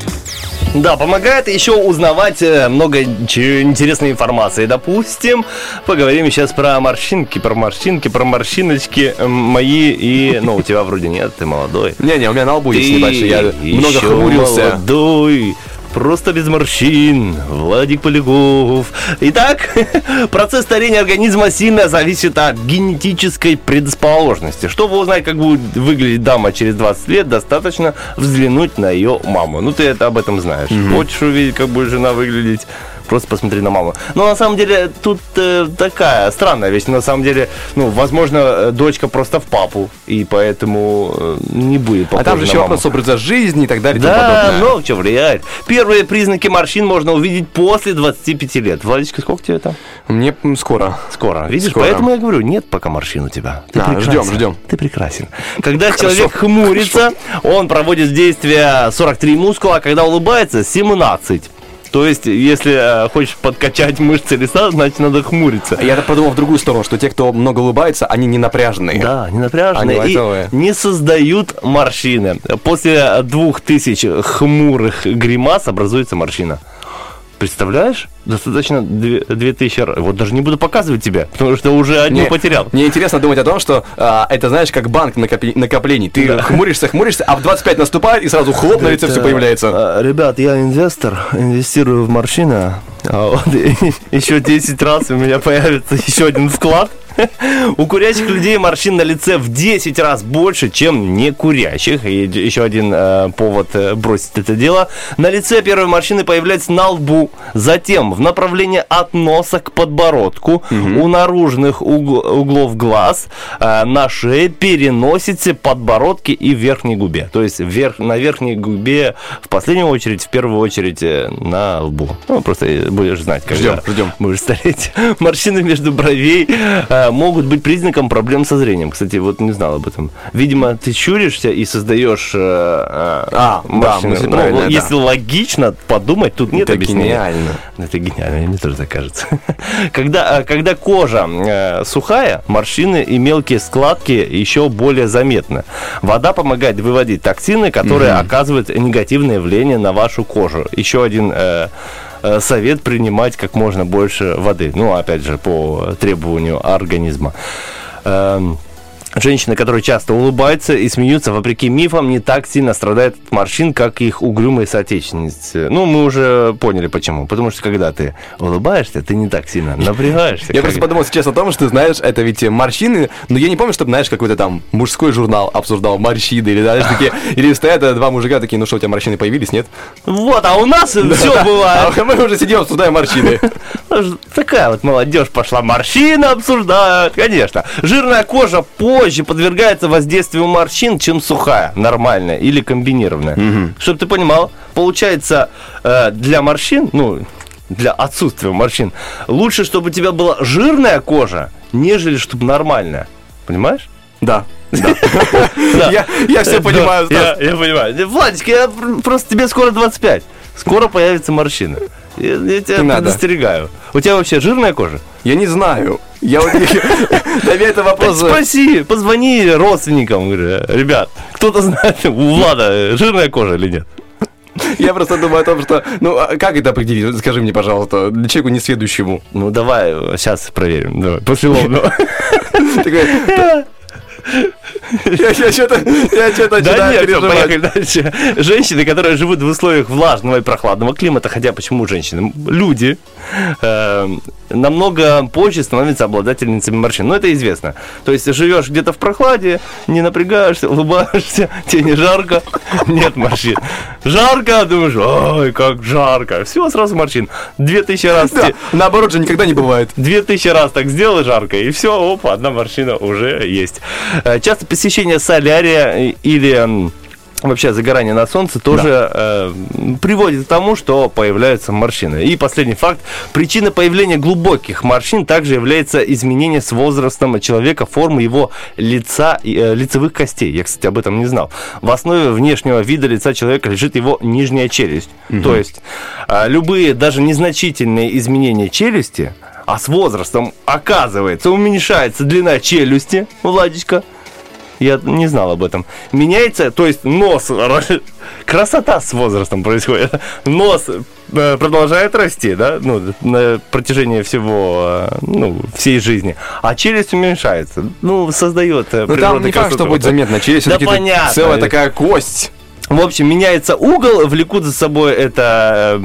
Да, помогает еще узнавать э, много интересной информации. Допустим, поговорим сейчас про морщинки, про морщинки, про морщиночки мои и... Ну, у тебя вроде нет, ты молодой. Не-не, у меня на лбу есть небольшой, я много хмурился. молодой. Просто без морщин. Владик Полегов. Итак, процесс старения организма сильно зависит от генетической предрасположенности. Чтобы узнать, как будет выглядеть дама через 20 лет, достаточно взглянуть на ее маму. Ну, ты это об этом знаешь. Хочешь увидеть, как будет жена выглядеть? Просто посмотри на маму. Но на самом деле тут э, такая странная вещь. На самом деле, ну, возможно, э, дочка просто в папу, и поэтому э, не будет А там же еще вопрос образа жизни и так далее Да, много чего влияет. Первые признаки морщин можно увидеть после 25 лет. Владичка, сколько тебе там? Мне скоро. Скоро. Видишь, Скоро. поэтому я говорю, нет пока морщин у тебя. Ты Да, прекрасен. ждем, ждем. Ты прекрасен. Когда человек хмурится, он проводит в действие 43 мускула, а когда улыбается 17. То есть, если э, хочешь подкачать мышцы лица, значит надо хмуриться. Я подумал в другую сторону, что те, кто много улыбается, они не напряженные. Да, не напряженные Они и не создают морщины. После двух тысяч хмурых гримас образуется морщина. Представляешь? Достаточно две- две тысячи раз. Вот даже не буду показывать тебе, потому что уже одну Мне- потерял. Мне интересно думать о том, что а, это, знаешь, как банк накопи- накоплений. Ты хмуришься, хмуришься, а в 25 наступает, и сразу хлоп на лице все появляется. А, Ребят, я инвестор, инвестирую в морщины. А вот еще 10 раз у меня появится еще один вклад. У курящих людей морщин на лице в 10 раз больше, чем не курящих. И еще один э, повод э, бросить это дело. На лице первые морщины появляются на лбу, затем в направлении от носа к подбородку, у наружных уг- углов глаз, э, на шее, переносице, подбородке и верхней губе. То есть вверх, на верхней губе в последнюю очередь, в первую очередь э, на лбу. Ну, просто э, будешь знать, когда Ждем, ждем. будешь стареть. Морщины между бровей э, могут быть признаком проблем со зрением. Кстати, вот не знал об этом. Видимо, ты щуришься и создаешь э, э, А, да, мысль Ну, правильная, да. Если логично подумать, тут нет Это объяснения. гениально. Это гениально, мне тоже так кажется. Когда, э, когда кожа э, сухая, морщины и мелкие складки еще более заметны. Вода помогает выводить токсины, которые оказывают негативное влияние на вашу кожу. Еще один э, э, совет принимать как можно больше воды. Ну, опять же, по требованию организма. Женщины, которые часто улыбаются и смеются, вопреки мифам, не так сильно страдают от морщин, как их угрюмые соотечественницы. Ну, мы уже поняли почему. Потому что когда ты улыбаешься, ты не так сильно напрягаешься. Я просто подумал сейчас о том, что, знаешь, это ведь морщины, но я не помню, чтобы, знаешь, какой-то там мужской журнал обсуждал морщины, или, знаешь, такие, или стоят э, два мужика такие, ну что, у тебя морщины появились, нет? Вот, а у нас все бывает. А мы уже сидим, обсуждаем морщины. Такая вот молодежь пошла, морщины обсуждают, конечно. Жирная кожа позже подвергается воздействию морщин, чем сухая, нормальная или комбинированная. Чтобы ты понимал, получается, э, для морщин, ну, для отсутствия морщин, лучше, чтобы у тебя была жирная кожа, нежели чтобы нормальная. Понимаешь? Да. Я, все понимаю, Я, понимаю. Владик, я пр- просто тебе скоро 25. Скоро появятся морщины. Я, я тебя Не надо. предостерегаю. У тебя вообще жирная кожа? Я не знаю. Я вот меня это вопрос... спроси, позвони родственникам, говорю, ребят, кто-то знает, у Влада э, жирная кожа или нет? Я просто думаю о том, что... Ну, а как это определить? Скажи мне, пожалуйста, для человеку несведущему. Ну давай, сейчас проверим, давай, после лобного. Я я что-то я что-то Да нет, переживать. поехали дальше. Женщины, которые живут в условиях влажного и прохладного климата, хотя почему женщины? Люди э, намного позже становятся обладательницами морщин. Ну, это известно. То есть живешь где-то в прохладе, не напрягаешься, улыбаешься, тебе не жарко, нет морщин. Жарко, думаешь, ой, как жарко. Все, сразу морщин. Две тысячи раз Да, те- наоборот же никогда не бывает. Две тысячи раз так сделай жарко, и все, опа, одна морщина уже есть. Э, Часто посещение солярия или м, вообще загорание на солнце тоже э, приводит к тому, что появляются морщины. И последний факт. Причина появления глубоких морщин также является изменение с возрастом человека формы его лица, э, лицевых костей. Я, кстати, об этом не знал. В основе внешнего вида лица человека лежит его нижняя челюсть. То есть э, любые даже незначительные изменения челюсти, а с возрастом, оказывается, уменьшается длина челюсти, Владечка, Я не знал об этом. Меняется, то есть нос, ра- красота с возрастом происходит. Нос э, продолжает расти, да, ну, на протяжении всего, э, ну, всей жизни. А челюсть уменьшается. Ну, создает э, Ну там не факт, что будет заметно. Челюсть Да понятно. целая такая кость. В общем, меняется угол, влекут за собой это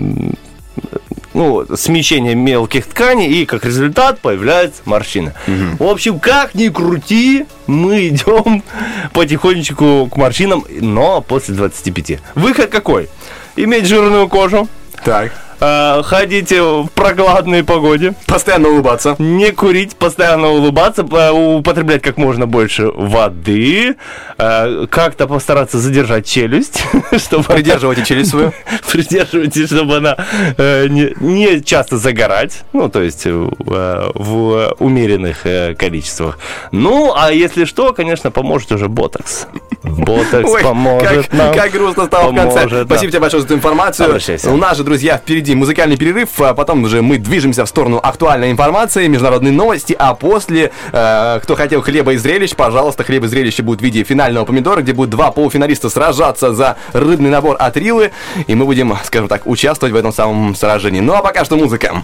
ну, смещение мелких тканей, и как результат появляется морщина. В общем, как ни крути, мы идем потихонечку к морщинам, но после 25. Выход какой? Иметь жирную кожу, Так. Э, ходить в прохладной погоде, Постоянно улыбаться. не курить, постоянно улыбаться, по- употреблять как можно больше воды, э, как-то постараться задержать челюсть, чтобы Придерживайте челюсть свою. придерживайте, чтобы она э, не, не часто загорать, ну, то есть э, в умеренных э, количествах. Ну, а если что, конечно, поможет уже ботокс. Ботокс Ой, поможет как, нам. как грустно стало в конце. Спасибо тебе большое за эту информацию. Обращайся. У нас же, друзья, впереди музыкальный перерыв, а потом уже мы движемся в сторону актуальной информации, международные новости, а после, э, кто хотел хлеба и зрелищ, пожалуйста, хлеб и зрелище будет в виде финального помидора, где будут два полуфиналиста сражаться за рыбный набор от Рилы, и мы будем, скажем так, участвовать в этом самом сражении. Ну а пока что музыка.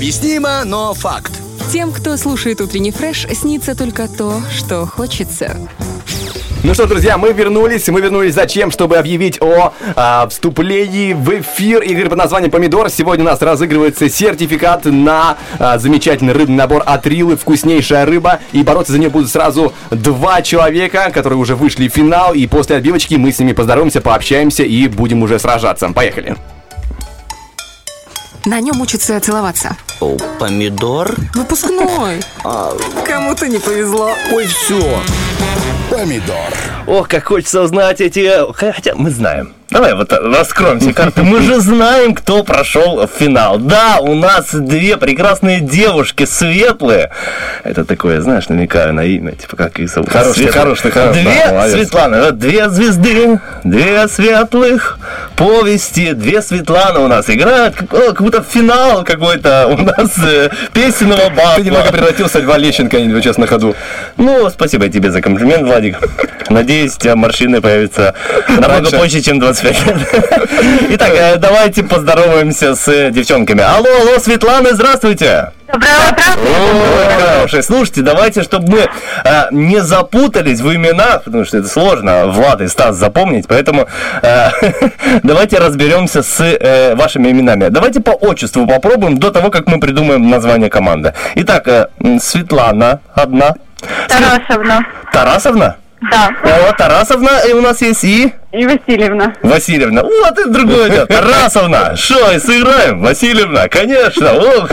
Необъяснимо, но факт. Тем, кто слушает утренний фреш, снится только то, что хочется. Ну что, друзья, мы вернулись. Мы вернулись зачем? Чтобы объявить о а, вступлении в эфир игры под названием «Помидор». Сегодня у нас разыгрывается сертификат на а, замечательный рыбный набор от Рилы «Вкуснейшая рыба». И бороться за нее будут сразу два человека, которые уже вышли в финал. И после отбивочки мы с ними поздороваемся, пообщаемся и будем уже сражаться. Поехали. На нем учатся целоваться. О, помидор? Выпускной. Кому-то не повезло. Ой, все. Помидор. Ох, как хочется узнать эти... Хотя мы знаем. Давай вот раскроем все карты. Мы же знаем, кто прошел в финал. Да, у нас две прекрасные девушки, светлые. Это такое, знаешь, намекаю на имя, типа как их зовут. Хороший, хороший, хороший. Две, Да. Светлана, вот две звезды, две светлых повести, две Светланы у нас играют. Как, будто финал какой-то у нас э, песенного батла. Ты немного превратился в Льва Лещенко, сейчас на ходу. Ну, спасибо тебе за комплимент, Владик. Надеюсь, у тебя морщины появятся намного позже, чем 25 лет. Итак, э, давайте поздороваемся с девчонками. Алло, алло, Светлана, здравствуйте. Доброе утро. Ой, хорошие. Слушайте, давайте, чтобы мы э, не запутались в именах, потому что это сложно, Влад и Стас запомнить, поэтому э, давайте разберемся с э, вашими именами. Давайте по отчеству попробуем до того, как мы придумаем название команды. Итак, э, Светлана одна. Тарасовна. Тарасовна? Да. О, Тарасовна, и у нас есть и... И Васильевна. Васильевна. Вот и другое дело. Тарасовна. Что, и сыграем? Васильевна, конечно. Ох,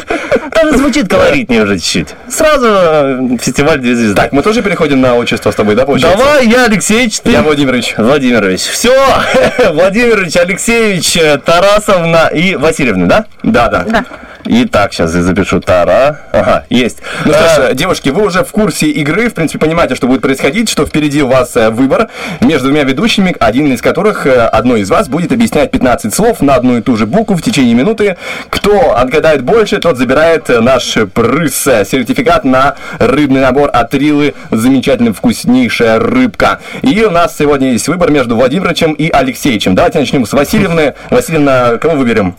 даже звучит колоритнее уже чуть-чуть. Сразу э, фестиваль «Две звезды». Так, мы тоже переходим на отчество с тобой, да, получается? Давай, я Алексеевич, ты... Я Владимирович. Владимирович. Все, Владимирович, Алексеевич, э, Тарасовна и Васильевна, да? Да, да. Да. Итак, сейчас я запишу Тара. Ага, есть. Ну что Э, ж, девушки, вы уже в курсе игры, в принципе, понимаете, что будет происходить, что впереди у вас э, выбор между двумя ведущими, один из которых, э, одной из вас, будет объяснять 15 слов на одну и ту же букву в течение минуты. Кто отгадает больше, тот забирает наш прыз, э, сертификат на рыбный набор от Рилы, замечательная вкуснейшая рыбка. И у нас сегодня есть выбор между Владимировичем и Алексеевичем. Давайте начнем с Васильевны. Васильевна, кого выберем?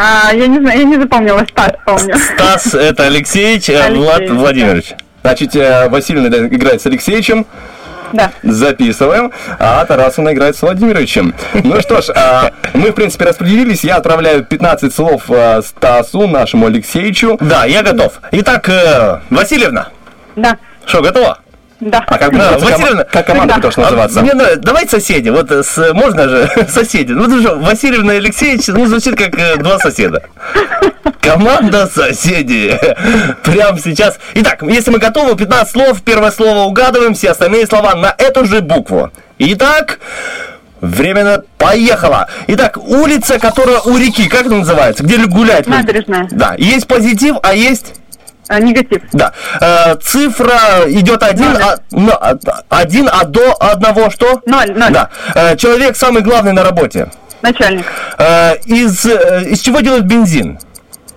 А, я не знаю, я не запомнила, Стас помню. Стас, это Алексеевич, э, Влад Алексеевич, да. Владимирович. Значит, э, Васильевна играет с Алексеевичем. Да. Записываем. А Тарасовна играет с Владимировичем. Ну что ж, а, мы, в принципе, распределились. Я отправляю 15 слов а, Стасу, нашему Алексеевичу. Да, я готов. Итак, э, Васильевна, Да. что, готова? Да. А как, Да, называется Васильевна, как команда да. должна называться? А, Мне нравится. Давайте соседи. Вот э, с, можно же соседи. Ну, потому что Васильевна и Алексеевич, ну, звучит как э, два соседа. Команда соседи. Прямо сейчас. Итак, если мы готовы, 15 слов. Первое слово угадываем, все остальные слова на эту же букву. Итак, Временно поехала. Итак, улица, которая у реки, как это называется? Где гуляют люди? Набережная. Да, есть позитив, а есть... А, негатив. Да. Э, цифра идет один, а, а- один, а до одного что? Ноль, ноль. Да. Э, человек самый главный на работе. Начальник. Э, из, э, из чего делают бензин?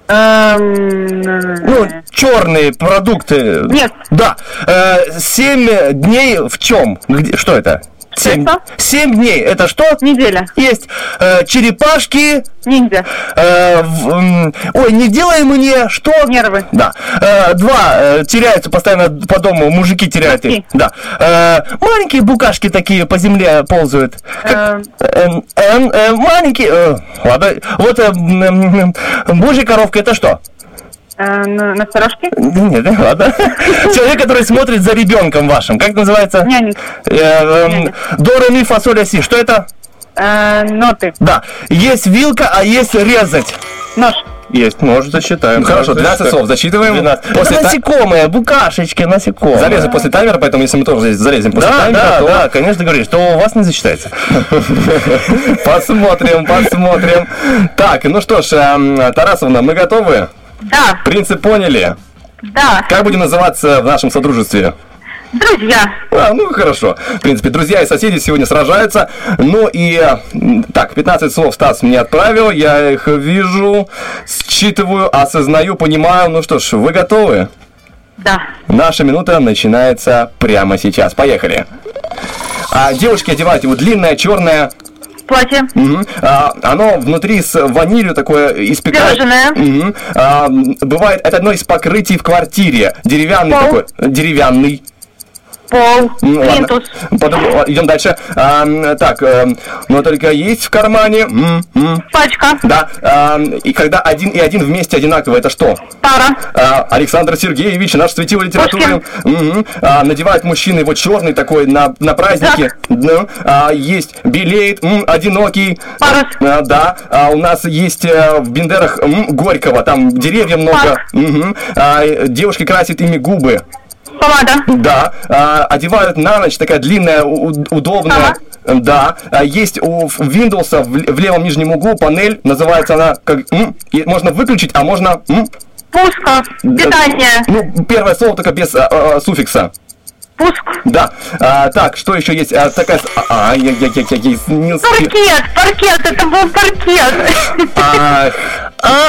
Эм, Ну, черные продукты. Нет. Да. Э, семь дней в чем? Где, что это? Семь, семь дней. Это что? Неделя. Есть. Э, черепашки. Ниндзя. Э, в- ой, не делай мне что? Нервы. Да. Э, два. э, теряются постоянно по дому. Мужики теряют их. Да. Э, маленькие букашки такие по земле ползают. Эм, Эм, эм, э, маленькие. э, ладно. Вот э, м, божья коровка это что? Э, на- Насторожки. Нет, э, ладно. Человек, который смотрит за ребенком вашим. Как называется? Нянек. Э, эм, До, ре, ми, фа, соль, ля, си. Что это? Э, ноты. Да. Есть вилка, а есть резать. Нож. Есть, может, засчитаем. Ну, хорошо, 12 слов засчитываем. 12. После Это та- насекомые, букашечки, насекомые. Залезу после таймера, поэтому если мы тоже здесь залезем после Да, таймера, да, то да, конечно, говоришь, то у вас не засчитается. посмотрим, посмотрим. Так, ну что ж, эм, Тарасовна, мы готовы? Да. Принцип поняли? Да. Как будем называться в нашем содружестве? Друзья. А, ну хорошо. В принципе, друзья и соседи сегодня сражаются. Ну и так, 15 слов Стас мне отправил. Я их вижу, считываю, осознаю, понимаю. Ну что ж, вы готовы? Да. Наша минута начинается прямо сейчас. Поехали. А, девушки одевают его длинное, черное. Платье. Мгм. А, оно внутри с ванилью такое испекает. Пирожное. Мгм. А, бывает, это одно из покрытий в квартире. Деревянный Пол. такой. Деревянный. Пол. Ну, ладно. Плинтус. Потом, о, идем дальше. А, так, но только есть в кармане. М, м. Пачка. Да. а, и когда один и один вместе одинаково, это что? Пара. А, Александр Сергеевич, наш светило литературы. Мгм. А, надевает мужчина его черный такой на, на празднике. Ну, а, есть белеет, м, одинокий. Парус. А, да. А, у нас есть э, в Бендерах м, Горького, там деревья много. Парк. А, девушки красят ими губы. Помада. Да. А, одевают на ночь, такая длинная, удобная. Да. А, есть у Windows в, в левом нижнем углу панель, называется она как... м, и можно выключить, а можно... м, Пуска. Питание. Ну, первое слово только без а, а, суффикса. Пуск. Да. А, так, что еще есть? А, такая... с- А, я, я, я, я, я не. Паркет, паркет, это был паркет. А,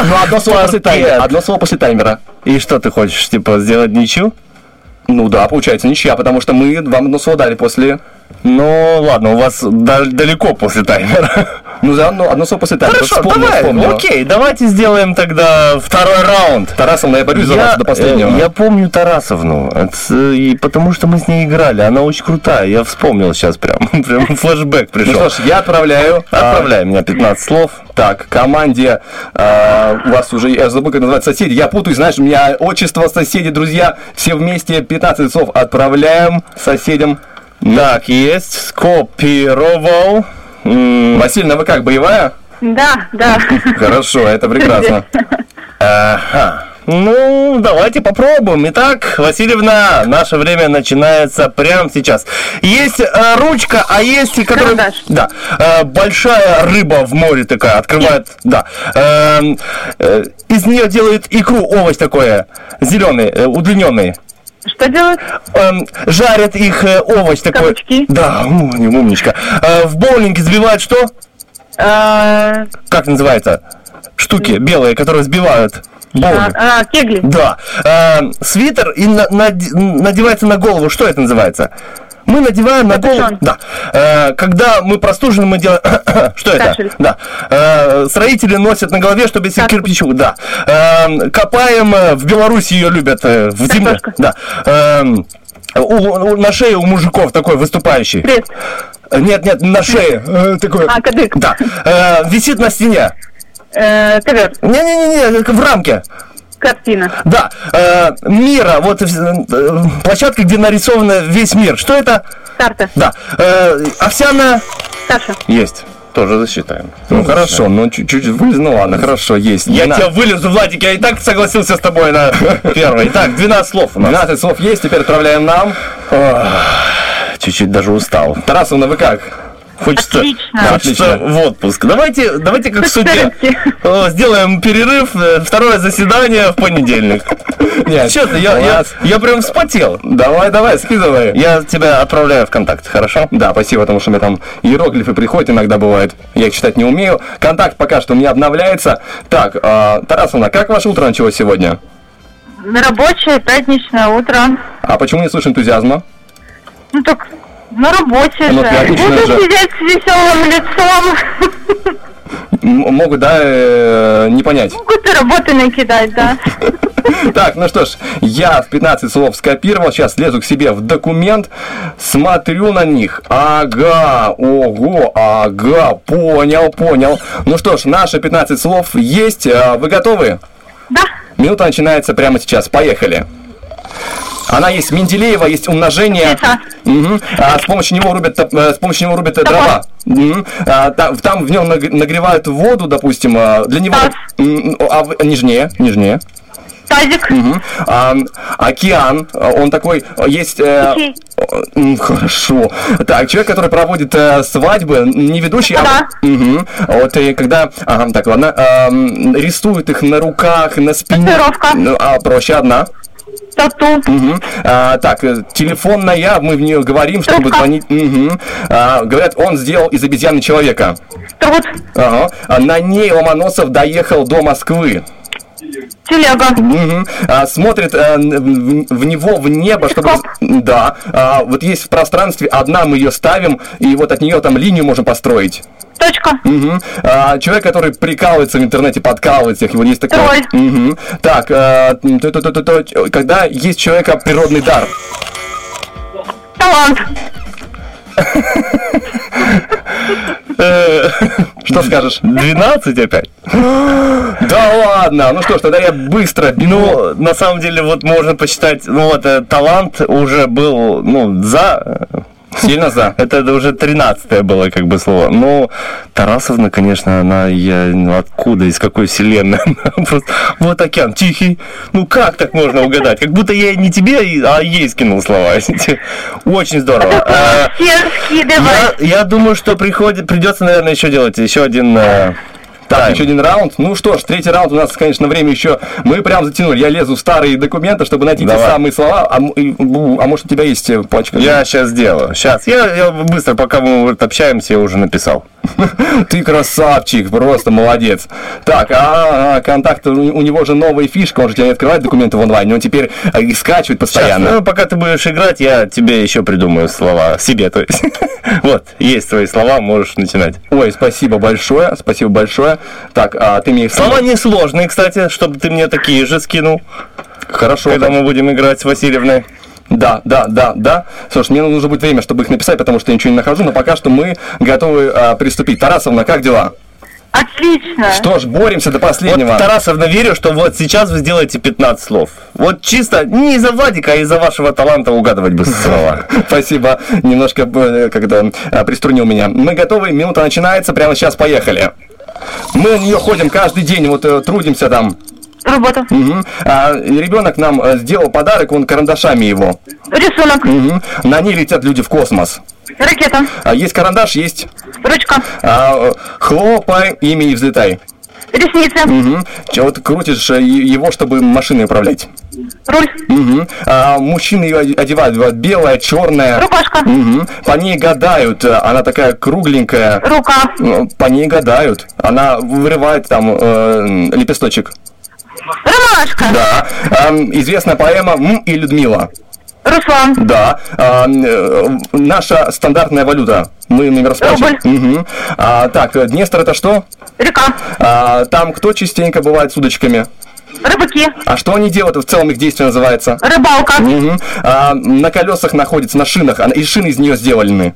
ну, одно слово после таймера. Одно слово после таймера. И что ты хочешь, типа, сделать ничью? Ну да, получается ничья, потому что мы вам одно слово дали после... Ну, ладно, у вас да- далеко после таймера. Ну да, ну, одно слово после таймера. Хорошо, Вспомнил, давай, вспомнил. окей, давайте сделаем тогда второй раунд. Тарасовна, я борюсь за вас до последнего. э, я помню Тарасовну, это, э, и потому что мы с ней играли, она очень крутая, я вспомнил сейчас прям, прям флешбэк Ну пришел. что ж, я отправляю. а, Отправляй меня 15 слов. Так, команде, а, у вас уже, я забыл, как называется соседи, я путаюсь, знаешь, у меня отчество соседи, друзья, все вместе 15 слов отправляем соседям. Так, есть, скопировал. Васильевна, вы как, боевая? Да, да. Хорошо, это прекрасно. Ага. Ну, давайте попробуем. Итак, Васильевна, наше время начинается прямо сейчас. Есть э, ручка, а есть, и которая... Карандаш. Да. Э, большая рыба в море такая, открывает... Да. Эм, э, из нее делают икру, овощ такое, зеленый, э, удлиненный. Что делать? Эм, жарят их э, овощ такой. Кабачки. Да, ум- умничка. Э, в боулинге сбивают что? А, Как называется? Штуки белые, которые сбивают. Боулинг. а, кегли. Да. Э, свитер и на- наде- надевается на голову. Что это называется? Мы надеваем на голову. Да. Э, когда мы простужены, мы делаем. Что это? Кашель. Да. Э, строители носят на голове, чтобы если Каску. кирпичу. Да. Э, копаем. э, В Беларуси ее любят. э, В земле. Картошка. Да. Э, у- у- на шее у мужиков такой выступающий. Крест. Э, Нет, нет, на шее. э, такой. А, кадык. Да. Э, висит на стене. Э, ковер. Не-не-не, в рамке. Картина. Да, э, мира, вот э, э, площадка, где нарисован весь мир. Что это? Карта. Да, э, овсяная. Каша. Есть. Тоже засчитаем. Ну хорошо, ну чуть-чуть вылез, ну ладно, хорошо, есть. Я Двена- тебя вылезу, Владик, я и так согласился с тобой на первый. Итак, 12 слов у нас. 12 слов есть, теперь отправляем нам. Чуть-чуть даже устал. Тарасовна, вы как? Хочется, Отлично. хочется Отлично. в отпуск. Давайте, давайте как в суде. Кстати. О, Сделаем перерыв, э, второе заседание в понедельник. Нет, Честно, я, я, я прям вспотел. Давай, давай, скидывай. Я тебя отправляю в контакт, хорошо? Да, спасибо, потому что у меня там иероглифы приходят иногда бывает. Я их читать не умею. Контакт пока что у меня обновляется. Так, э, Тарасовна, как ваше утро началось сегодня? Рабочее пятничное утро. А почему не слышу энтузиазма? Ну так на работе Ну, же. Буду же. сидеть с веселым лицом. М- могут, да, э, не понять. Могут и работы накидать, да. Так, ну что ж, я в 15 слов скопировал, сейчас лезу к себе в документ, смотрю на них. Ага, ого, ага, понял, понял. Ну что ж, наши 15 слов есть. А, Вы готовы? Да. Минута начинается прямо сейчас. Поехали. Она есть Менделеева, есть умножение. Мгм. А, с помощью него рубят, э, с помощью него рубят э, дрова. Мгм. А, та- там в нем наг- нагревают воду, допустим. а, Для него. М, А нежнее, нежнее. Тазик. Мгм. А, океан, а, он такой, а, есть... э, Хорошо. Так, человек, который проводит э, свадьбы, не ведущий, а... Да. Мгм. Вот и когда... Ага, так, ладно. ам, рисует их на руках, на спине. Татуировка. Ну, а проще одна. Тату. Мгм. А, так, э, телефонная, мы в нее говорим, чтобы Трубка. звонить. Мгм. А, говорят, он сделал из обезьяны человека. Труд. Ага. А на ней Ломоносов доехал до Москвы. Телега. Мгм. А, смотрит н- в, в него в небо, чтобы... Телескоп. Да. А, вот есть в пространстве одна, мы ее ставим, и вот от нее там линию можем построить. Точка. Мгм. А, человек, который прикалывается в интернете, подкалывает всех, его есть такой. Тролль. Мгм. Так, э, м, то-то-то-то-то, когда есть у человека природный дар. Талант. Э, Что скажешь? 12 опять? Да ладно, ну что ж, тогда я быстро. Ну, на самом деле, вот можно посчитать, ну вот э, талант уже был, ну, за, э, Сильно за? Это уже тринадцатое было как бы слово. Но Тарасовна, конечно, она, я, ну откуда, из какой вселенной? Она Просто, вот океан тихий. Ну как так можно угадать? Как будто я не тебе, а ей скинул слова. Очень здорово. А. Я, я думаю, что приходит, придется, наверное, еще делать еще один э, Так, еще один раунд. Ну что ж, третий раунд у нас, конечно, время еще. Мы прям затянули. Я лезу в старые документы, чтобы найти те Давай. самые слова. А, а может у тебя есть э, пачка? Я сейчас сделаю. Сейчас. Я, я быстро, пока мы вот общаемся, я уже написал. Ты красавчик, просто молодец. Так, а, а, контакт, у, него же новая фишка, он же тебе не открывает документы в онлайне, он теперь э, скачивает постоянно. Щас, ну, пока ты будешь играть, я тебе еще придумаю слова. Себе, то есть. Вот, есть твои слова, можешь начинать. Ой, спасибо большое, спасибо большое. Так, а ты мне их Слова несложные, кстати, чтобы ты мне такие же скинул. Хорошо. Когда так. мы будем играть с Васильевной. Да, да, да, да. Слушай, мне нужно будет время, чтобы их написать, потому что я ничего не нахожу, но пока что мы готовы а, приступить. Тарасовна, как дела? Отлично. Что ж, боремся до последнего. Вот, Тарасовна, верю, что вот сейчас вы сделаете 15 слов. Вот чисто не из-за Владика, а из-за вашего таланта угадывать бы слова. Спасибо, немножко э, когда приструнил меня. Мы готовы, минута начинается, прямо сейчас поехали. Мы на нее ходим каждый день, вот э, трудимся там. Работа. Мгм. А, ребенок нам э, сделал подарок, он карандашами его. Рисунок. Мгм. На ней летят люди в космос. Ракета. А, есть карандаш, есть Ручка. а, хлопай ими и взлетай. Ресницы. Мгм. Чё, Вот крутишь э, его, чтобы машиной управлять. Руль. Мгм. А мужчины ее оде- одевают, бывает белая, черная. Рубашка. Мгм. По ней гадают. э, Она такая кругленькая. Рука. Ну, По ней гадают. Она вырывает там э, лепесточек. Ромашка. Да. Ам, известная поэма «М» и Людмила. Руслан. Да. Ам, э, наша стандартная валюта. Мы на расплачиваем. Мгм. А, так, Днестр это что? Река. А, там кто частенько бывает с удочками? Рыбаки. А что они делают? В целом их действие называется? Рыбалка. Мгм. А, на колесах находится, на шинах, а, и шины из нее сделаны.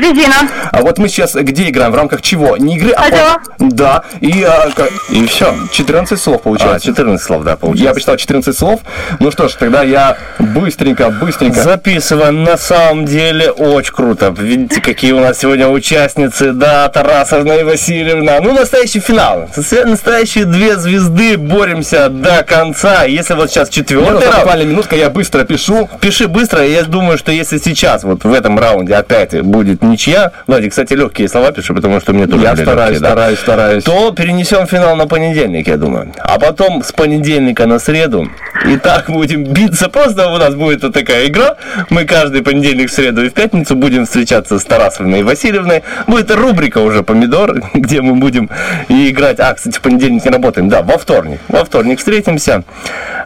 Резина. А вот мы сейчас где играем? В рамках чего? Не игры, а... Радио. Да. И, а, ка- И все. 14 слов А, получается. 14 слов, да, Я получается. посчитал 14 слов. Ну что ж, тогда я быстренько, быстренько. Записываем. На самом деле очень круто. Видите, какие у нас сегодня участницы. Да, Тарасовна и Васильевна. Ну, настоящий финал. Настоящие две звезды. Боремся до конца. Если вот сейчас четвертый раунд, буквально минутка, я быстро пишу. Пиши быстро, я думаю, что если сейчас, вот в этом раунде опять будет ничья, Владик, кстати, легкие слова пиши, потому что мне тоже Я стараюсь, легкие, да. стараюсь, стараюсь. то перенесем финал на понедельник, я думаю. А потом с понедельника на среду. И так будем биться. Просто у нас будет вот такая игра. Мы каждый понедельник, в среду и в пятницу будем встречаться с Тарасовной и Васильевной. Будет рубрика уже «Помидор», где мы будем и играть. А, кстати, в понедельник не работаем. Да, во вторник. Во вторник встретимся.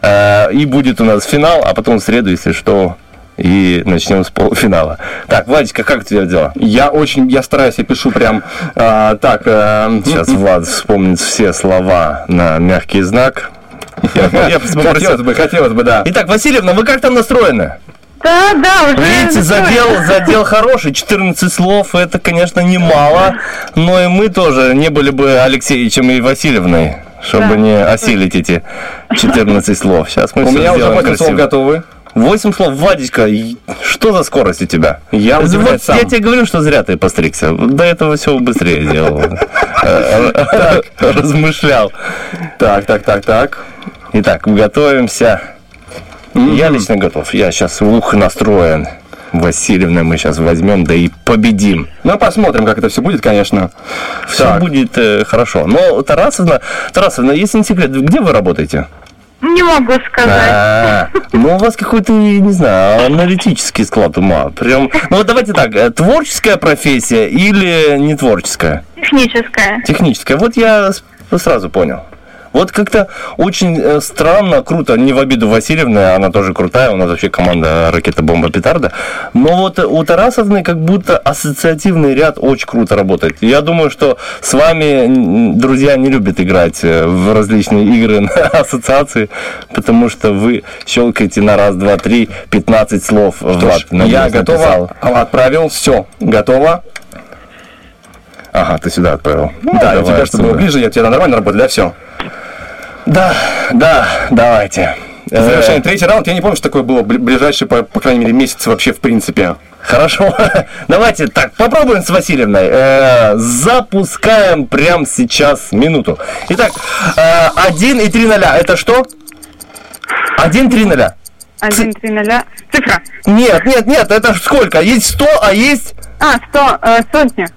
Э, И будет у нас финал, а потом в среду, если что, и начнем с полуфинала. Так, Владечка, как у тебя дела? Я очень, я стараюсь, я пишу прям а, так. а, Сейчас Влад вспомнит все слова на мягкий знак. Я. Хотелось бы, хотелось бы, да. Итак, Васильевна, вы как там настроены? Да, да, уже. Видите, задел, задел хороший, 14 слов, это, конечно, немало, но и мы тоже не были бы Алексеевичем и Васильевной, чтобы Да. не осилить эти 14 слов. Сейчас мы У меня уже сделаем 8 слов готовы. 8 слов, Владечка, и что за скорость у тебя? Я Вот сам. я тебе говорю, что зря ты постригся. До этого все быстрее делал. Размышлял. Так, так, так, так. Итак, готовимся. Я лично готов. Я сейчас ух настроен. Васильевна мы сейчас возьмем, да и победим. Ну, посмотрим, как это все будет, конечно. Все Так. будет э, хорошо. Но Тарасовна, Тарасовна, если не секрет, где вы работаете? Не могу сказать. А, Ну, у вас какой-то, не знаю, аналитический склад ума. Прям. Ну вот давайте так, э, творческая профессия или не творческая? Техническая. Техническая. Вот я сразу понял. Вот как-то очень э, странно, круто, не в обиду Васильевны, она тоже крутая, у нас вообще команда ракета бомба петарда. Но вот у Тарасовны как будто ассоциативный ряд очень круто работает. Я думаю, что с вами друзья не любят играть э, в различные игры на ассоциации, потому что вы щелкаете на раз, два, три, 15 слов. Влад, я надеюсь, готово. написал. Отправил, все, готово. Ага, ты сюда отправил. Ну, да, давай тебя, чтобы было ближе, я тебе нормально работаю, для все. Да, да, давайте. Э, Завершаем третий раунд. Я не помню, что такое было бли- ближайший, по, по крайней мере, месяц вообще в принципе. Хорошо. Давайте так, попробуем с Васильевной. Э, запускаем прямо сейчас минуту. Итак, э, 1 и 3 ноля. Это что? 1, 3 ноля. Один, три, ноля. Цифра. Нет, нет, нет, это сколько? Есть 100, а есть А, сто, э, сотня.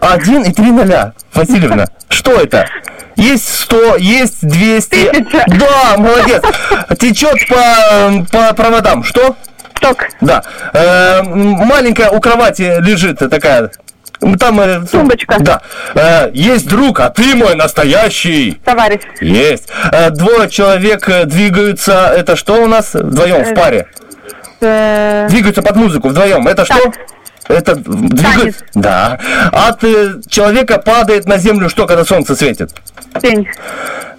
1 и 3 ноля. Васильевна, что это? Есть 100, есть 200. Да, молодец. Течет по, по проводам. Что? Ток. Да. Э, маленькая у кровати лежит такая. Там... Тумбочка. Да. Э, есть друг, а ты мой настоящий. Товарищ. Есть. Э, двое человек э, двигаются. Это что у нас? Вдвоем в паре. Э, Двигаются под музыку вдвоем. Это что? Это двигаются. Да. От э, человека падает на землю что, когда солнце светит? Тень.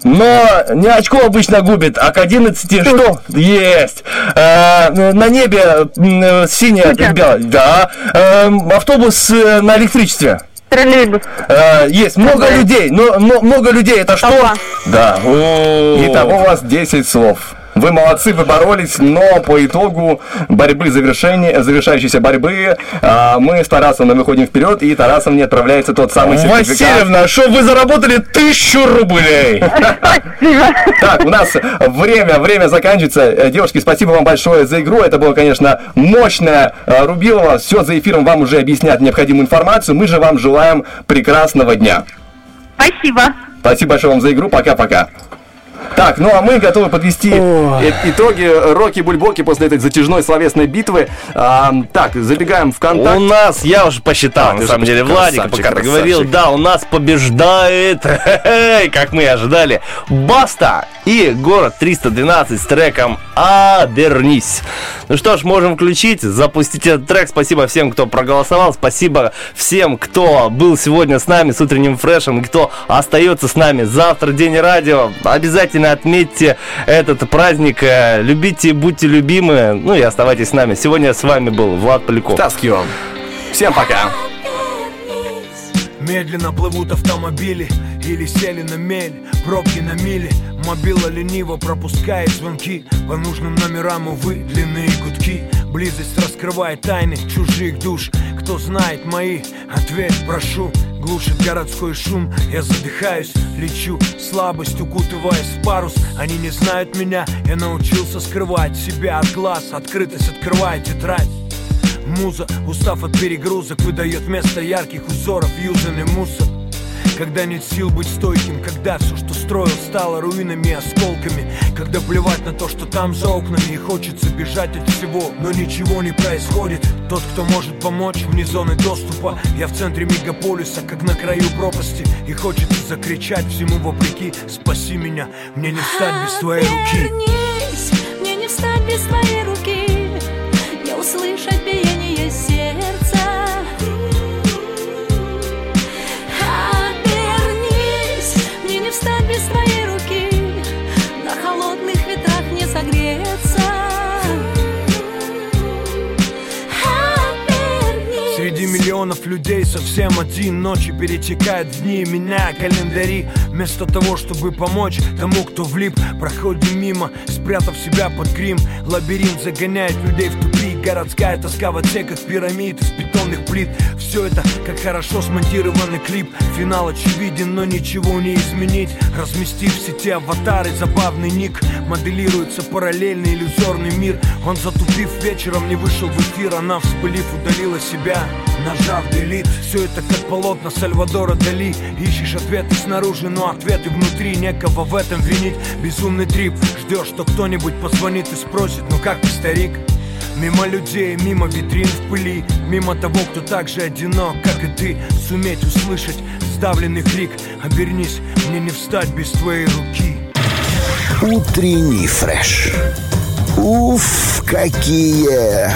Но не очко обычно губит, а к 11 что? Есть. Э, на небе э, синее, Туча. белое. Да. Э, автобус э, на электричестве. Троллейбус. Э, есть много Трамвай. людей, но, но много людей это что? Толпа. Да. О. Итого у вас 10 слов. Вы молодцы, вы боролись, но по итогу борьбы, завершения, завершающейся борьбы, а, мы с Тарасовной выходим вперед, и Тарасовне отправляется тот самый сертификат. Васильевна, что вы заработали тысячу рублей? Так, у нас время, время заканчивается. Э, Девушки, спасибо вам большое за игру. Это было, конечно, мощное э, Рубилово. Все за эфиром вам уже объяснят необходимую информацию. Мы же вам желаем прекрасного дня. Спасибо. Спасибо большое вам за игру. Пока-пока. Так, ну а мы готовы подвести э- итоги Роки Бульбоки после этой затяжной словесной битвы. А, так, забегаем в контакт. У нас, я уже посчитал, А, на самом деле, Владик, пока ты говорил, да, у нас побеждает, как мы и ожидали, Баста и город 312 с треком «Обернись». Ну что ж, можем включить, запустить этот трек. Спасибо всем, кто проголосовал, спасибо всем, кто был сегодня с нами с утренним фрешем, и кто остается с нами. Завтра день радио. Обязательно отметьте этот праздник, э, любите будьте любимы, ну и оставайтесь с нами. Сегодня с вами был Влад Поляков. Таскио. Всем пока. Медленно плывут автомобили или сели на мель Пробки на мили, мобила лениво пропускает звонки По нужным номерам, увы, длинные гудки Близость раскрывает тайны чужих душ. Кто знает мои, ответ прошу. Глушит городской шум, я задыхаюсь Лечу, слабость укутываясь в парус Они не знают меня, я научился скрывать себя от глаз. Открытость открывает тетрадь. Муза, устав от перегрузок, выдает вместо ярких узоров. Юзанный мусор. Когда нет сил быть стойким, когда все, что строил, стало руинами осколками. Когда плевать на то, что там за окнами И хочется бежать от всего, но ничего не происходит. Тот, кто может помочь вне зоны доступа. Я в центре мегаполиса, как на краю пропасти. И хочется закричать всему вопреки. Спаси меня, мне не встать без твоей руки Обернись, мне не встать без твоей руки, не услышать биение сердца. Миллионов людей совсем один Ночи перетекают в дни, меня календари. Вместо того, чтобы помочь тому, кто влип Проходим мимо, спрятав себя под грим. Лабиринт загоняет людей в тупик Городская тоска в отсеках пирамид из бетонных плит. Все это как хорошо смонтированный клип. Финал очевиден, но ничего не изменить. Разместив в сети аватары, забавный ник. Моделируется параллельный иллюзорный мир. Он затупив вечером не вышел в эфир. Она вспылив удалила себя Нажав delete. Все это как полотна Сальвадора Дали. Ищешь ответы снаружи, но ответы внутри. Некого в этом винить. Безумный трип. Ждешь, что кто-нибудь позвонит и спросит Ну как ты, старик? Мимо людей, мимо витрин в пыли Мимо того, кто так же одинок, как и ты Суметь услышать сдавленный крик Обернись, мне не встать без твоей руки Утренний фреш. Уф, какие!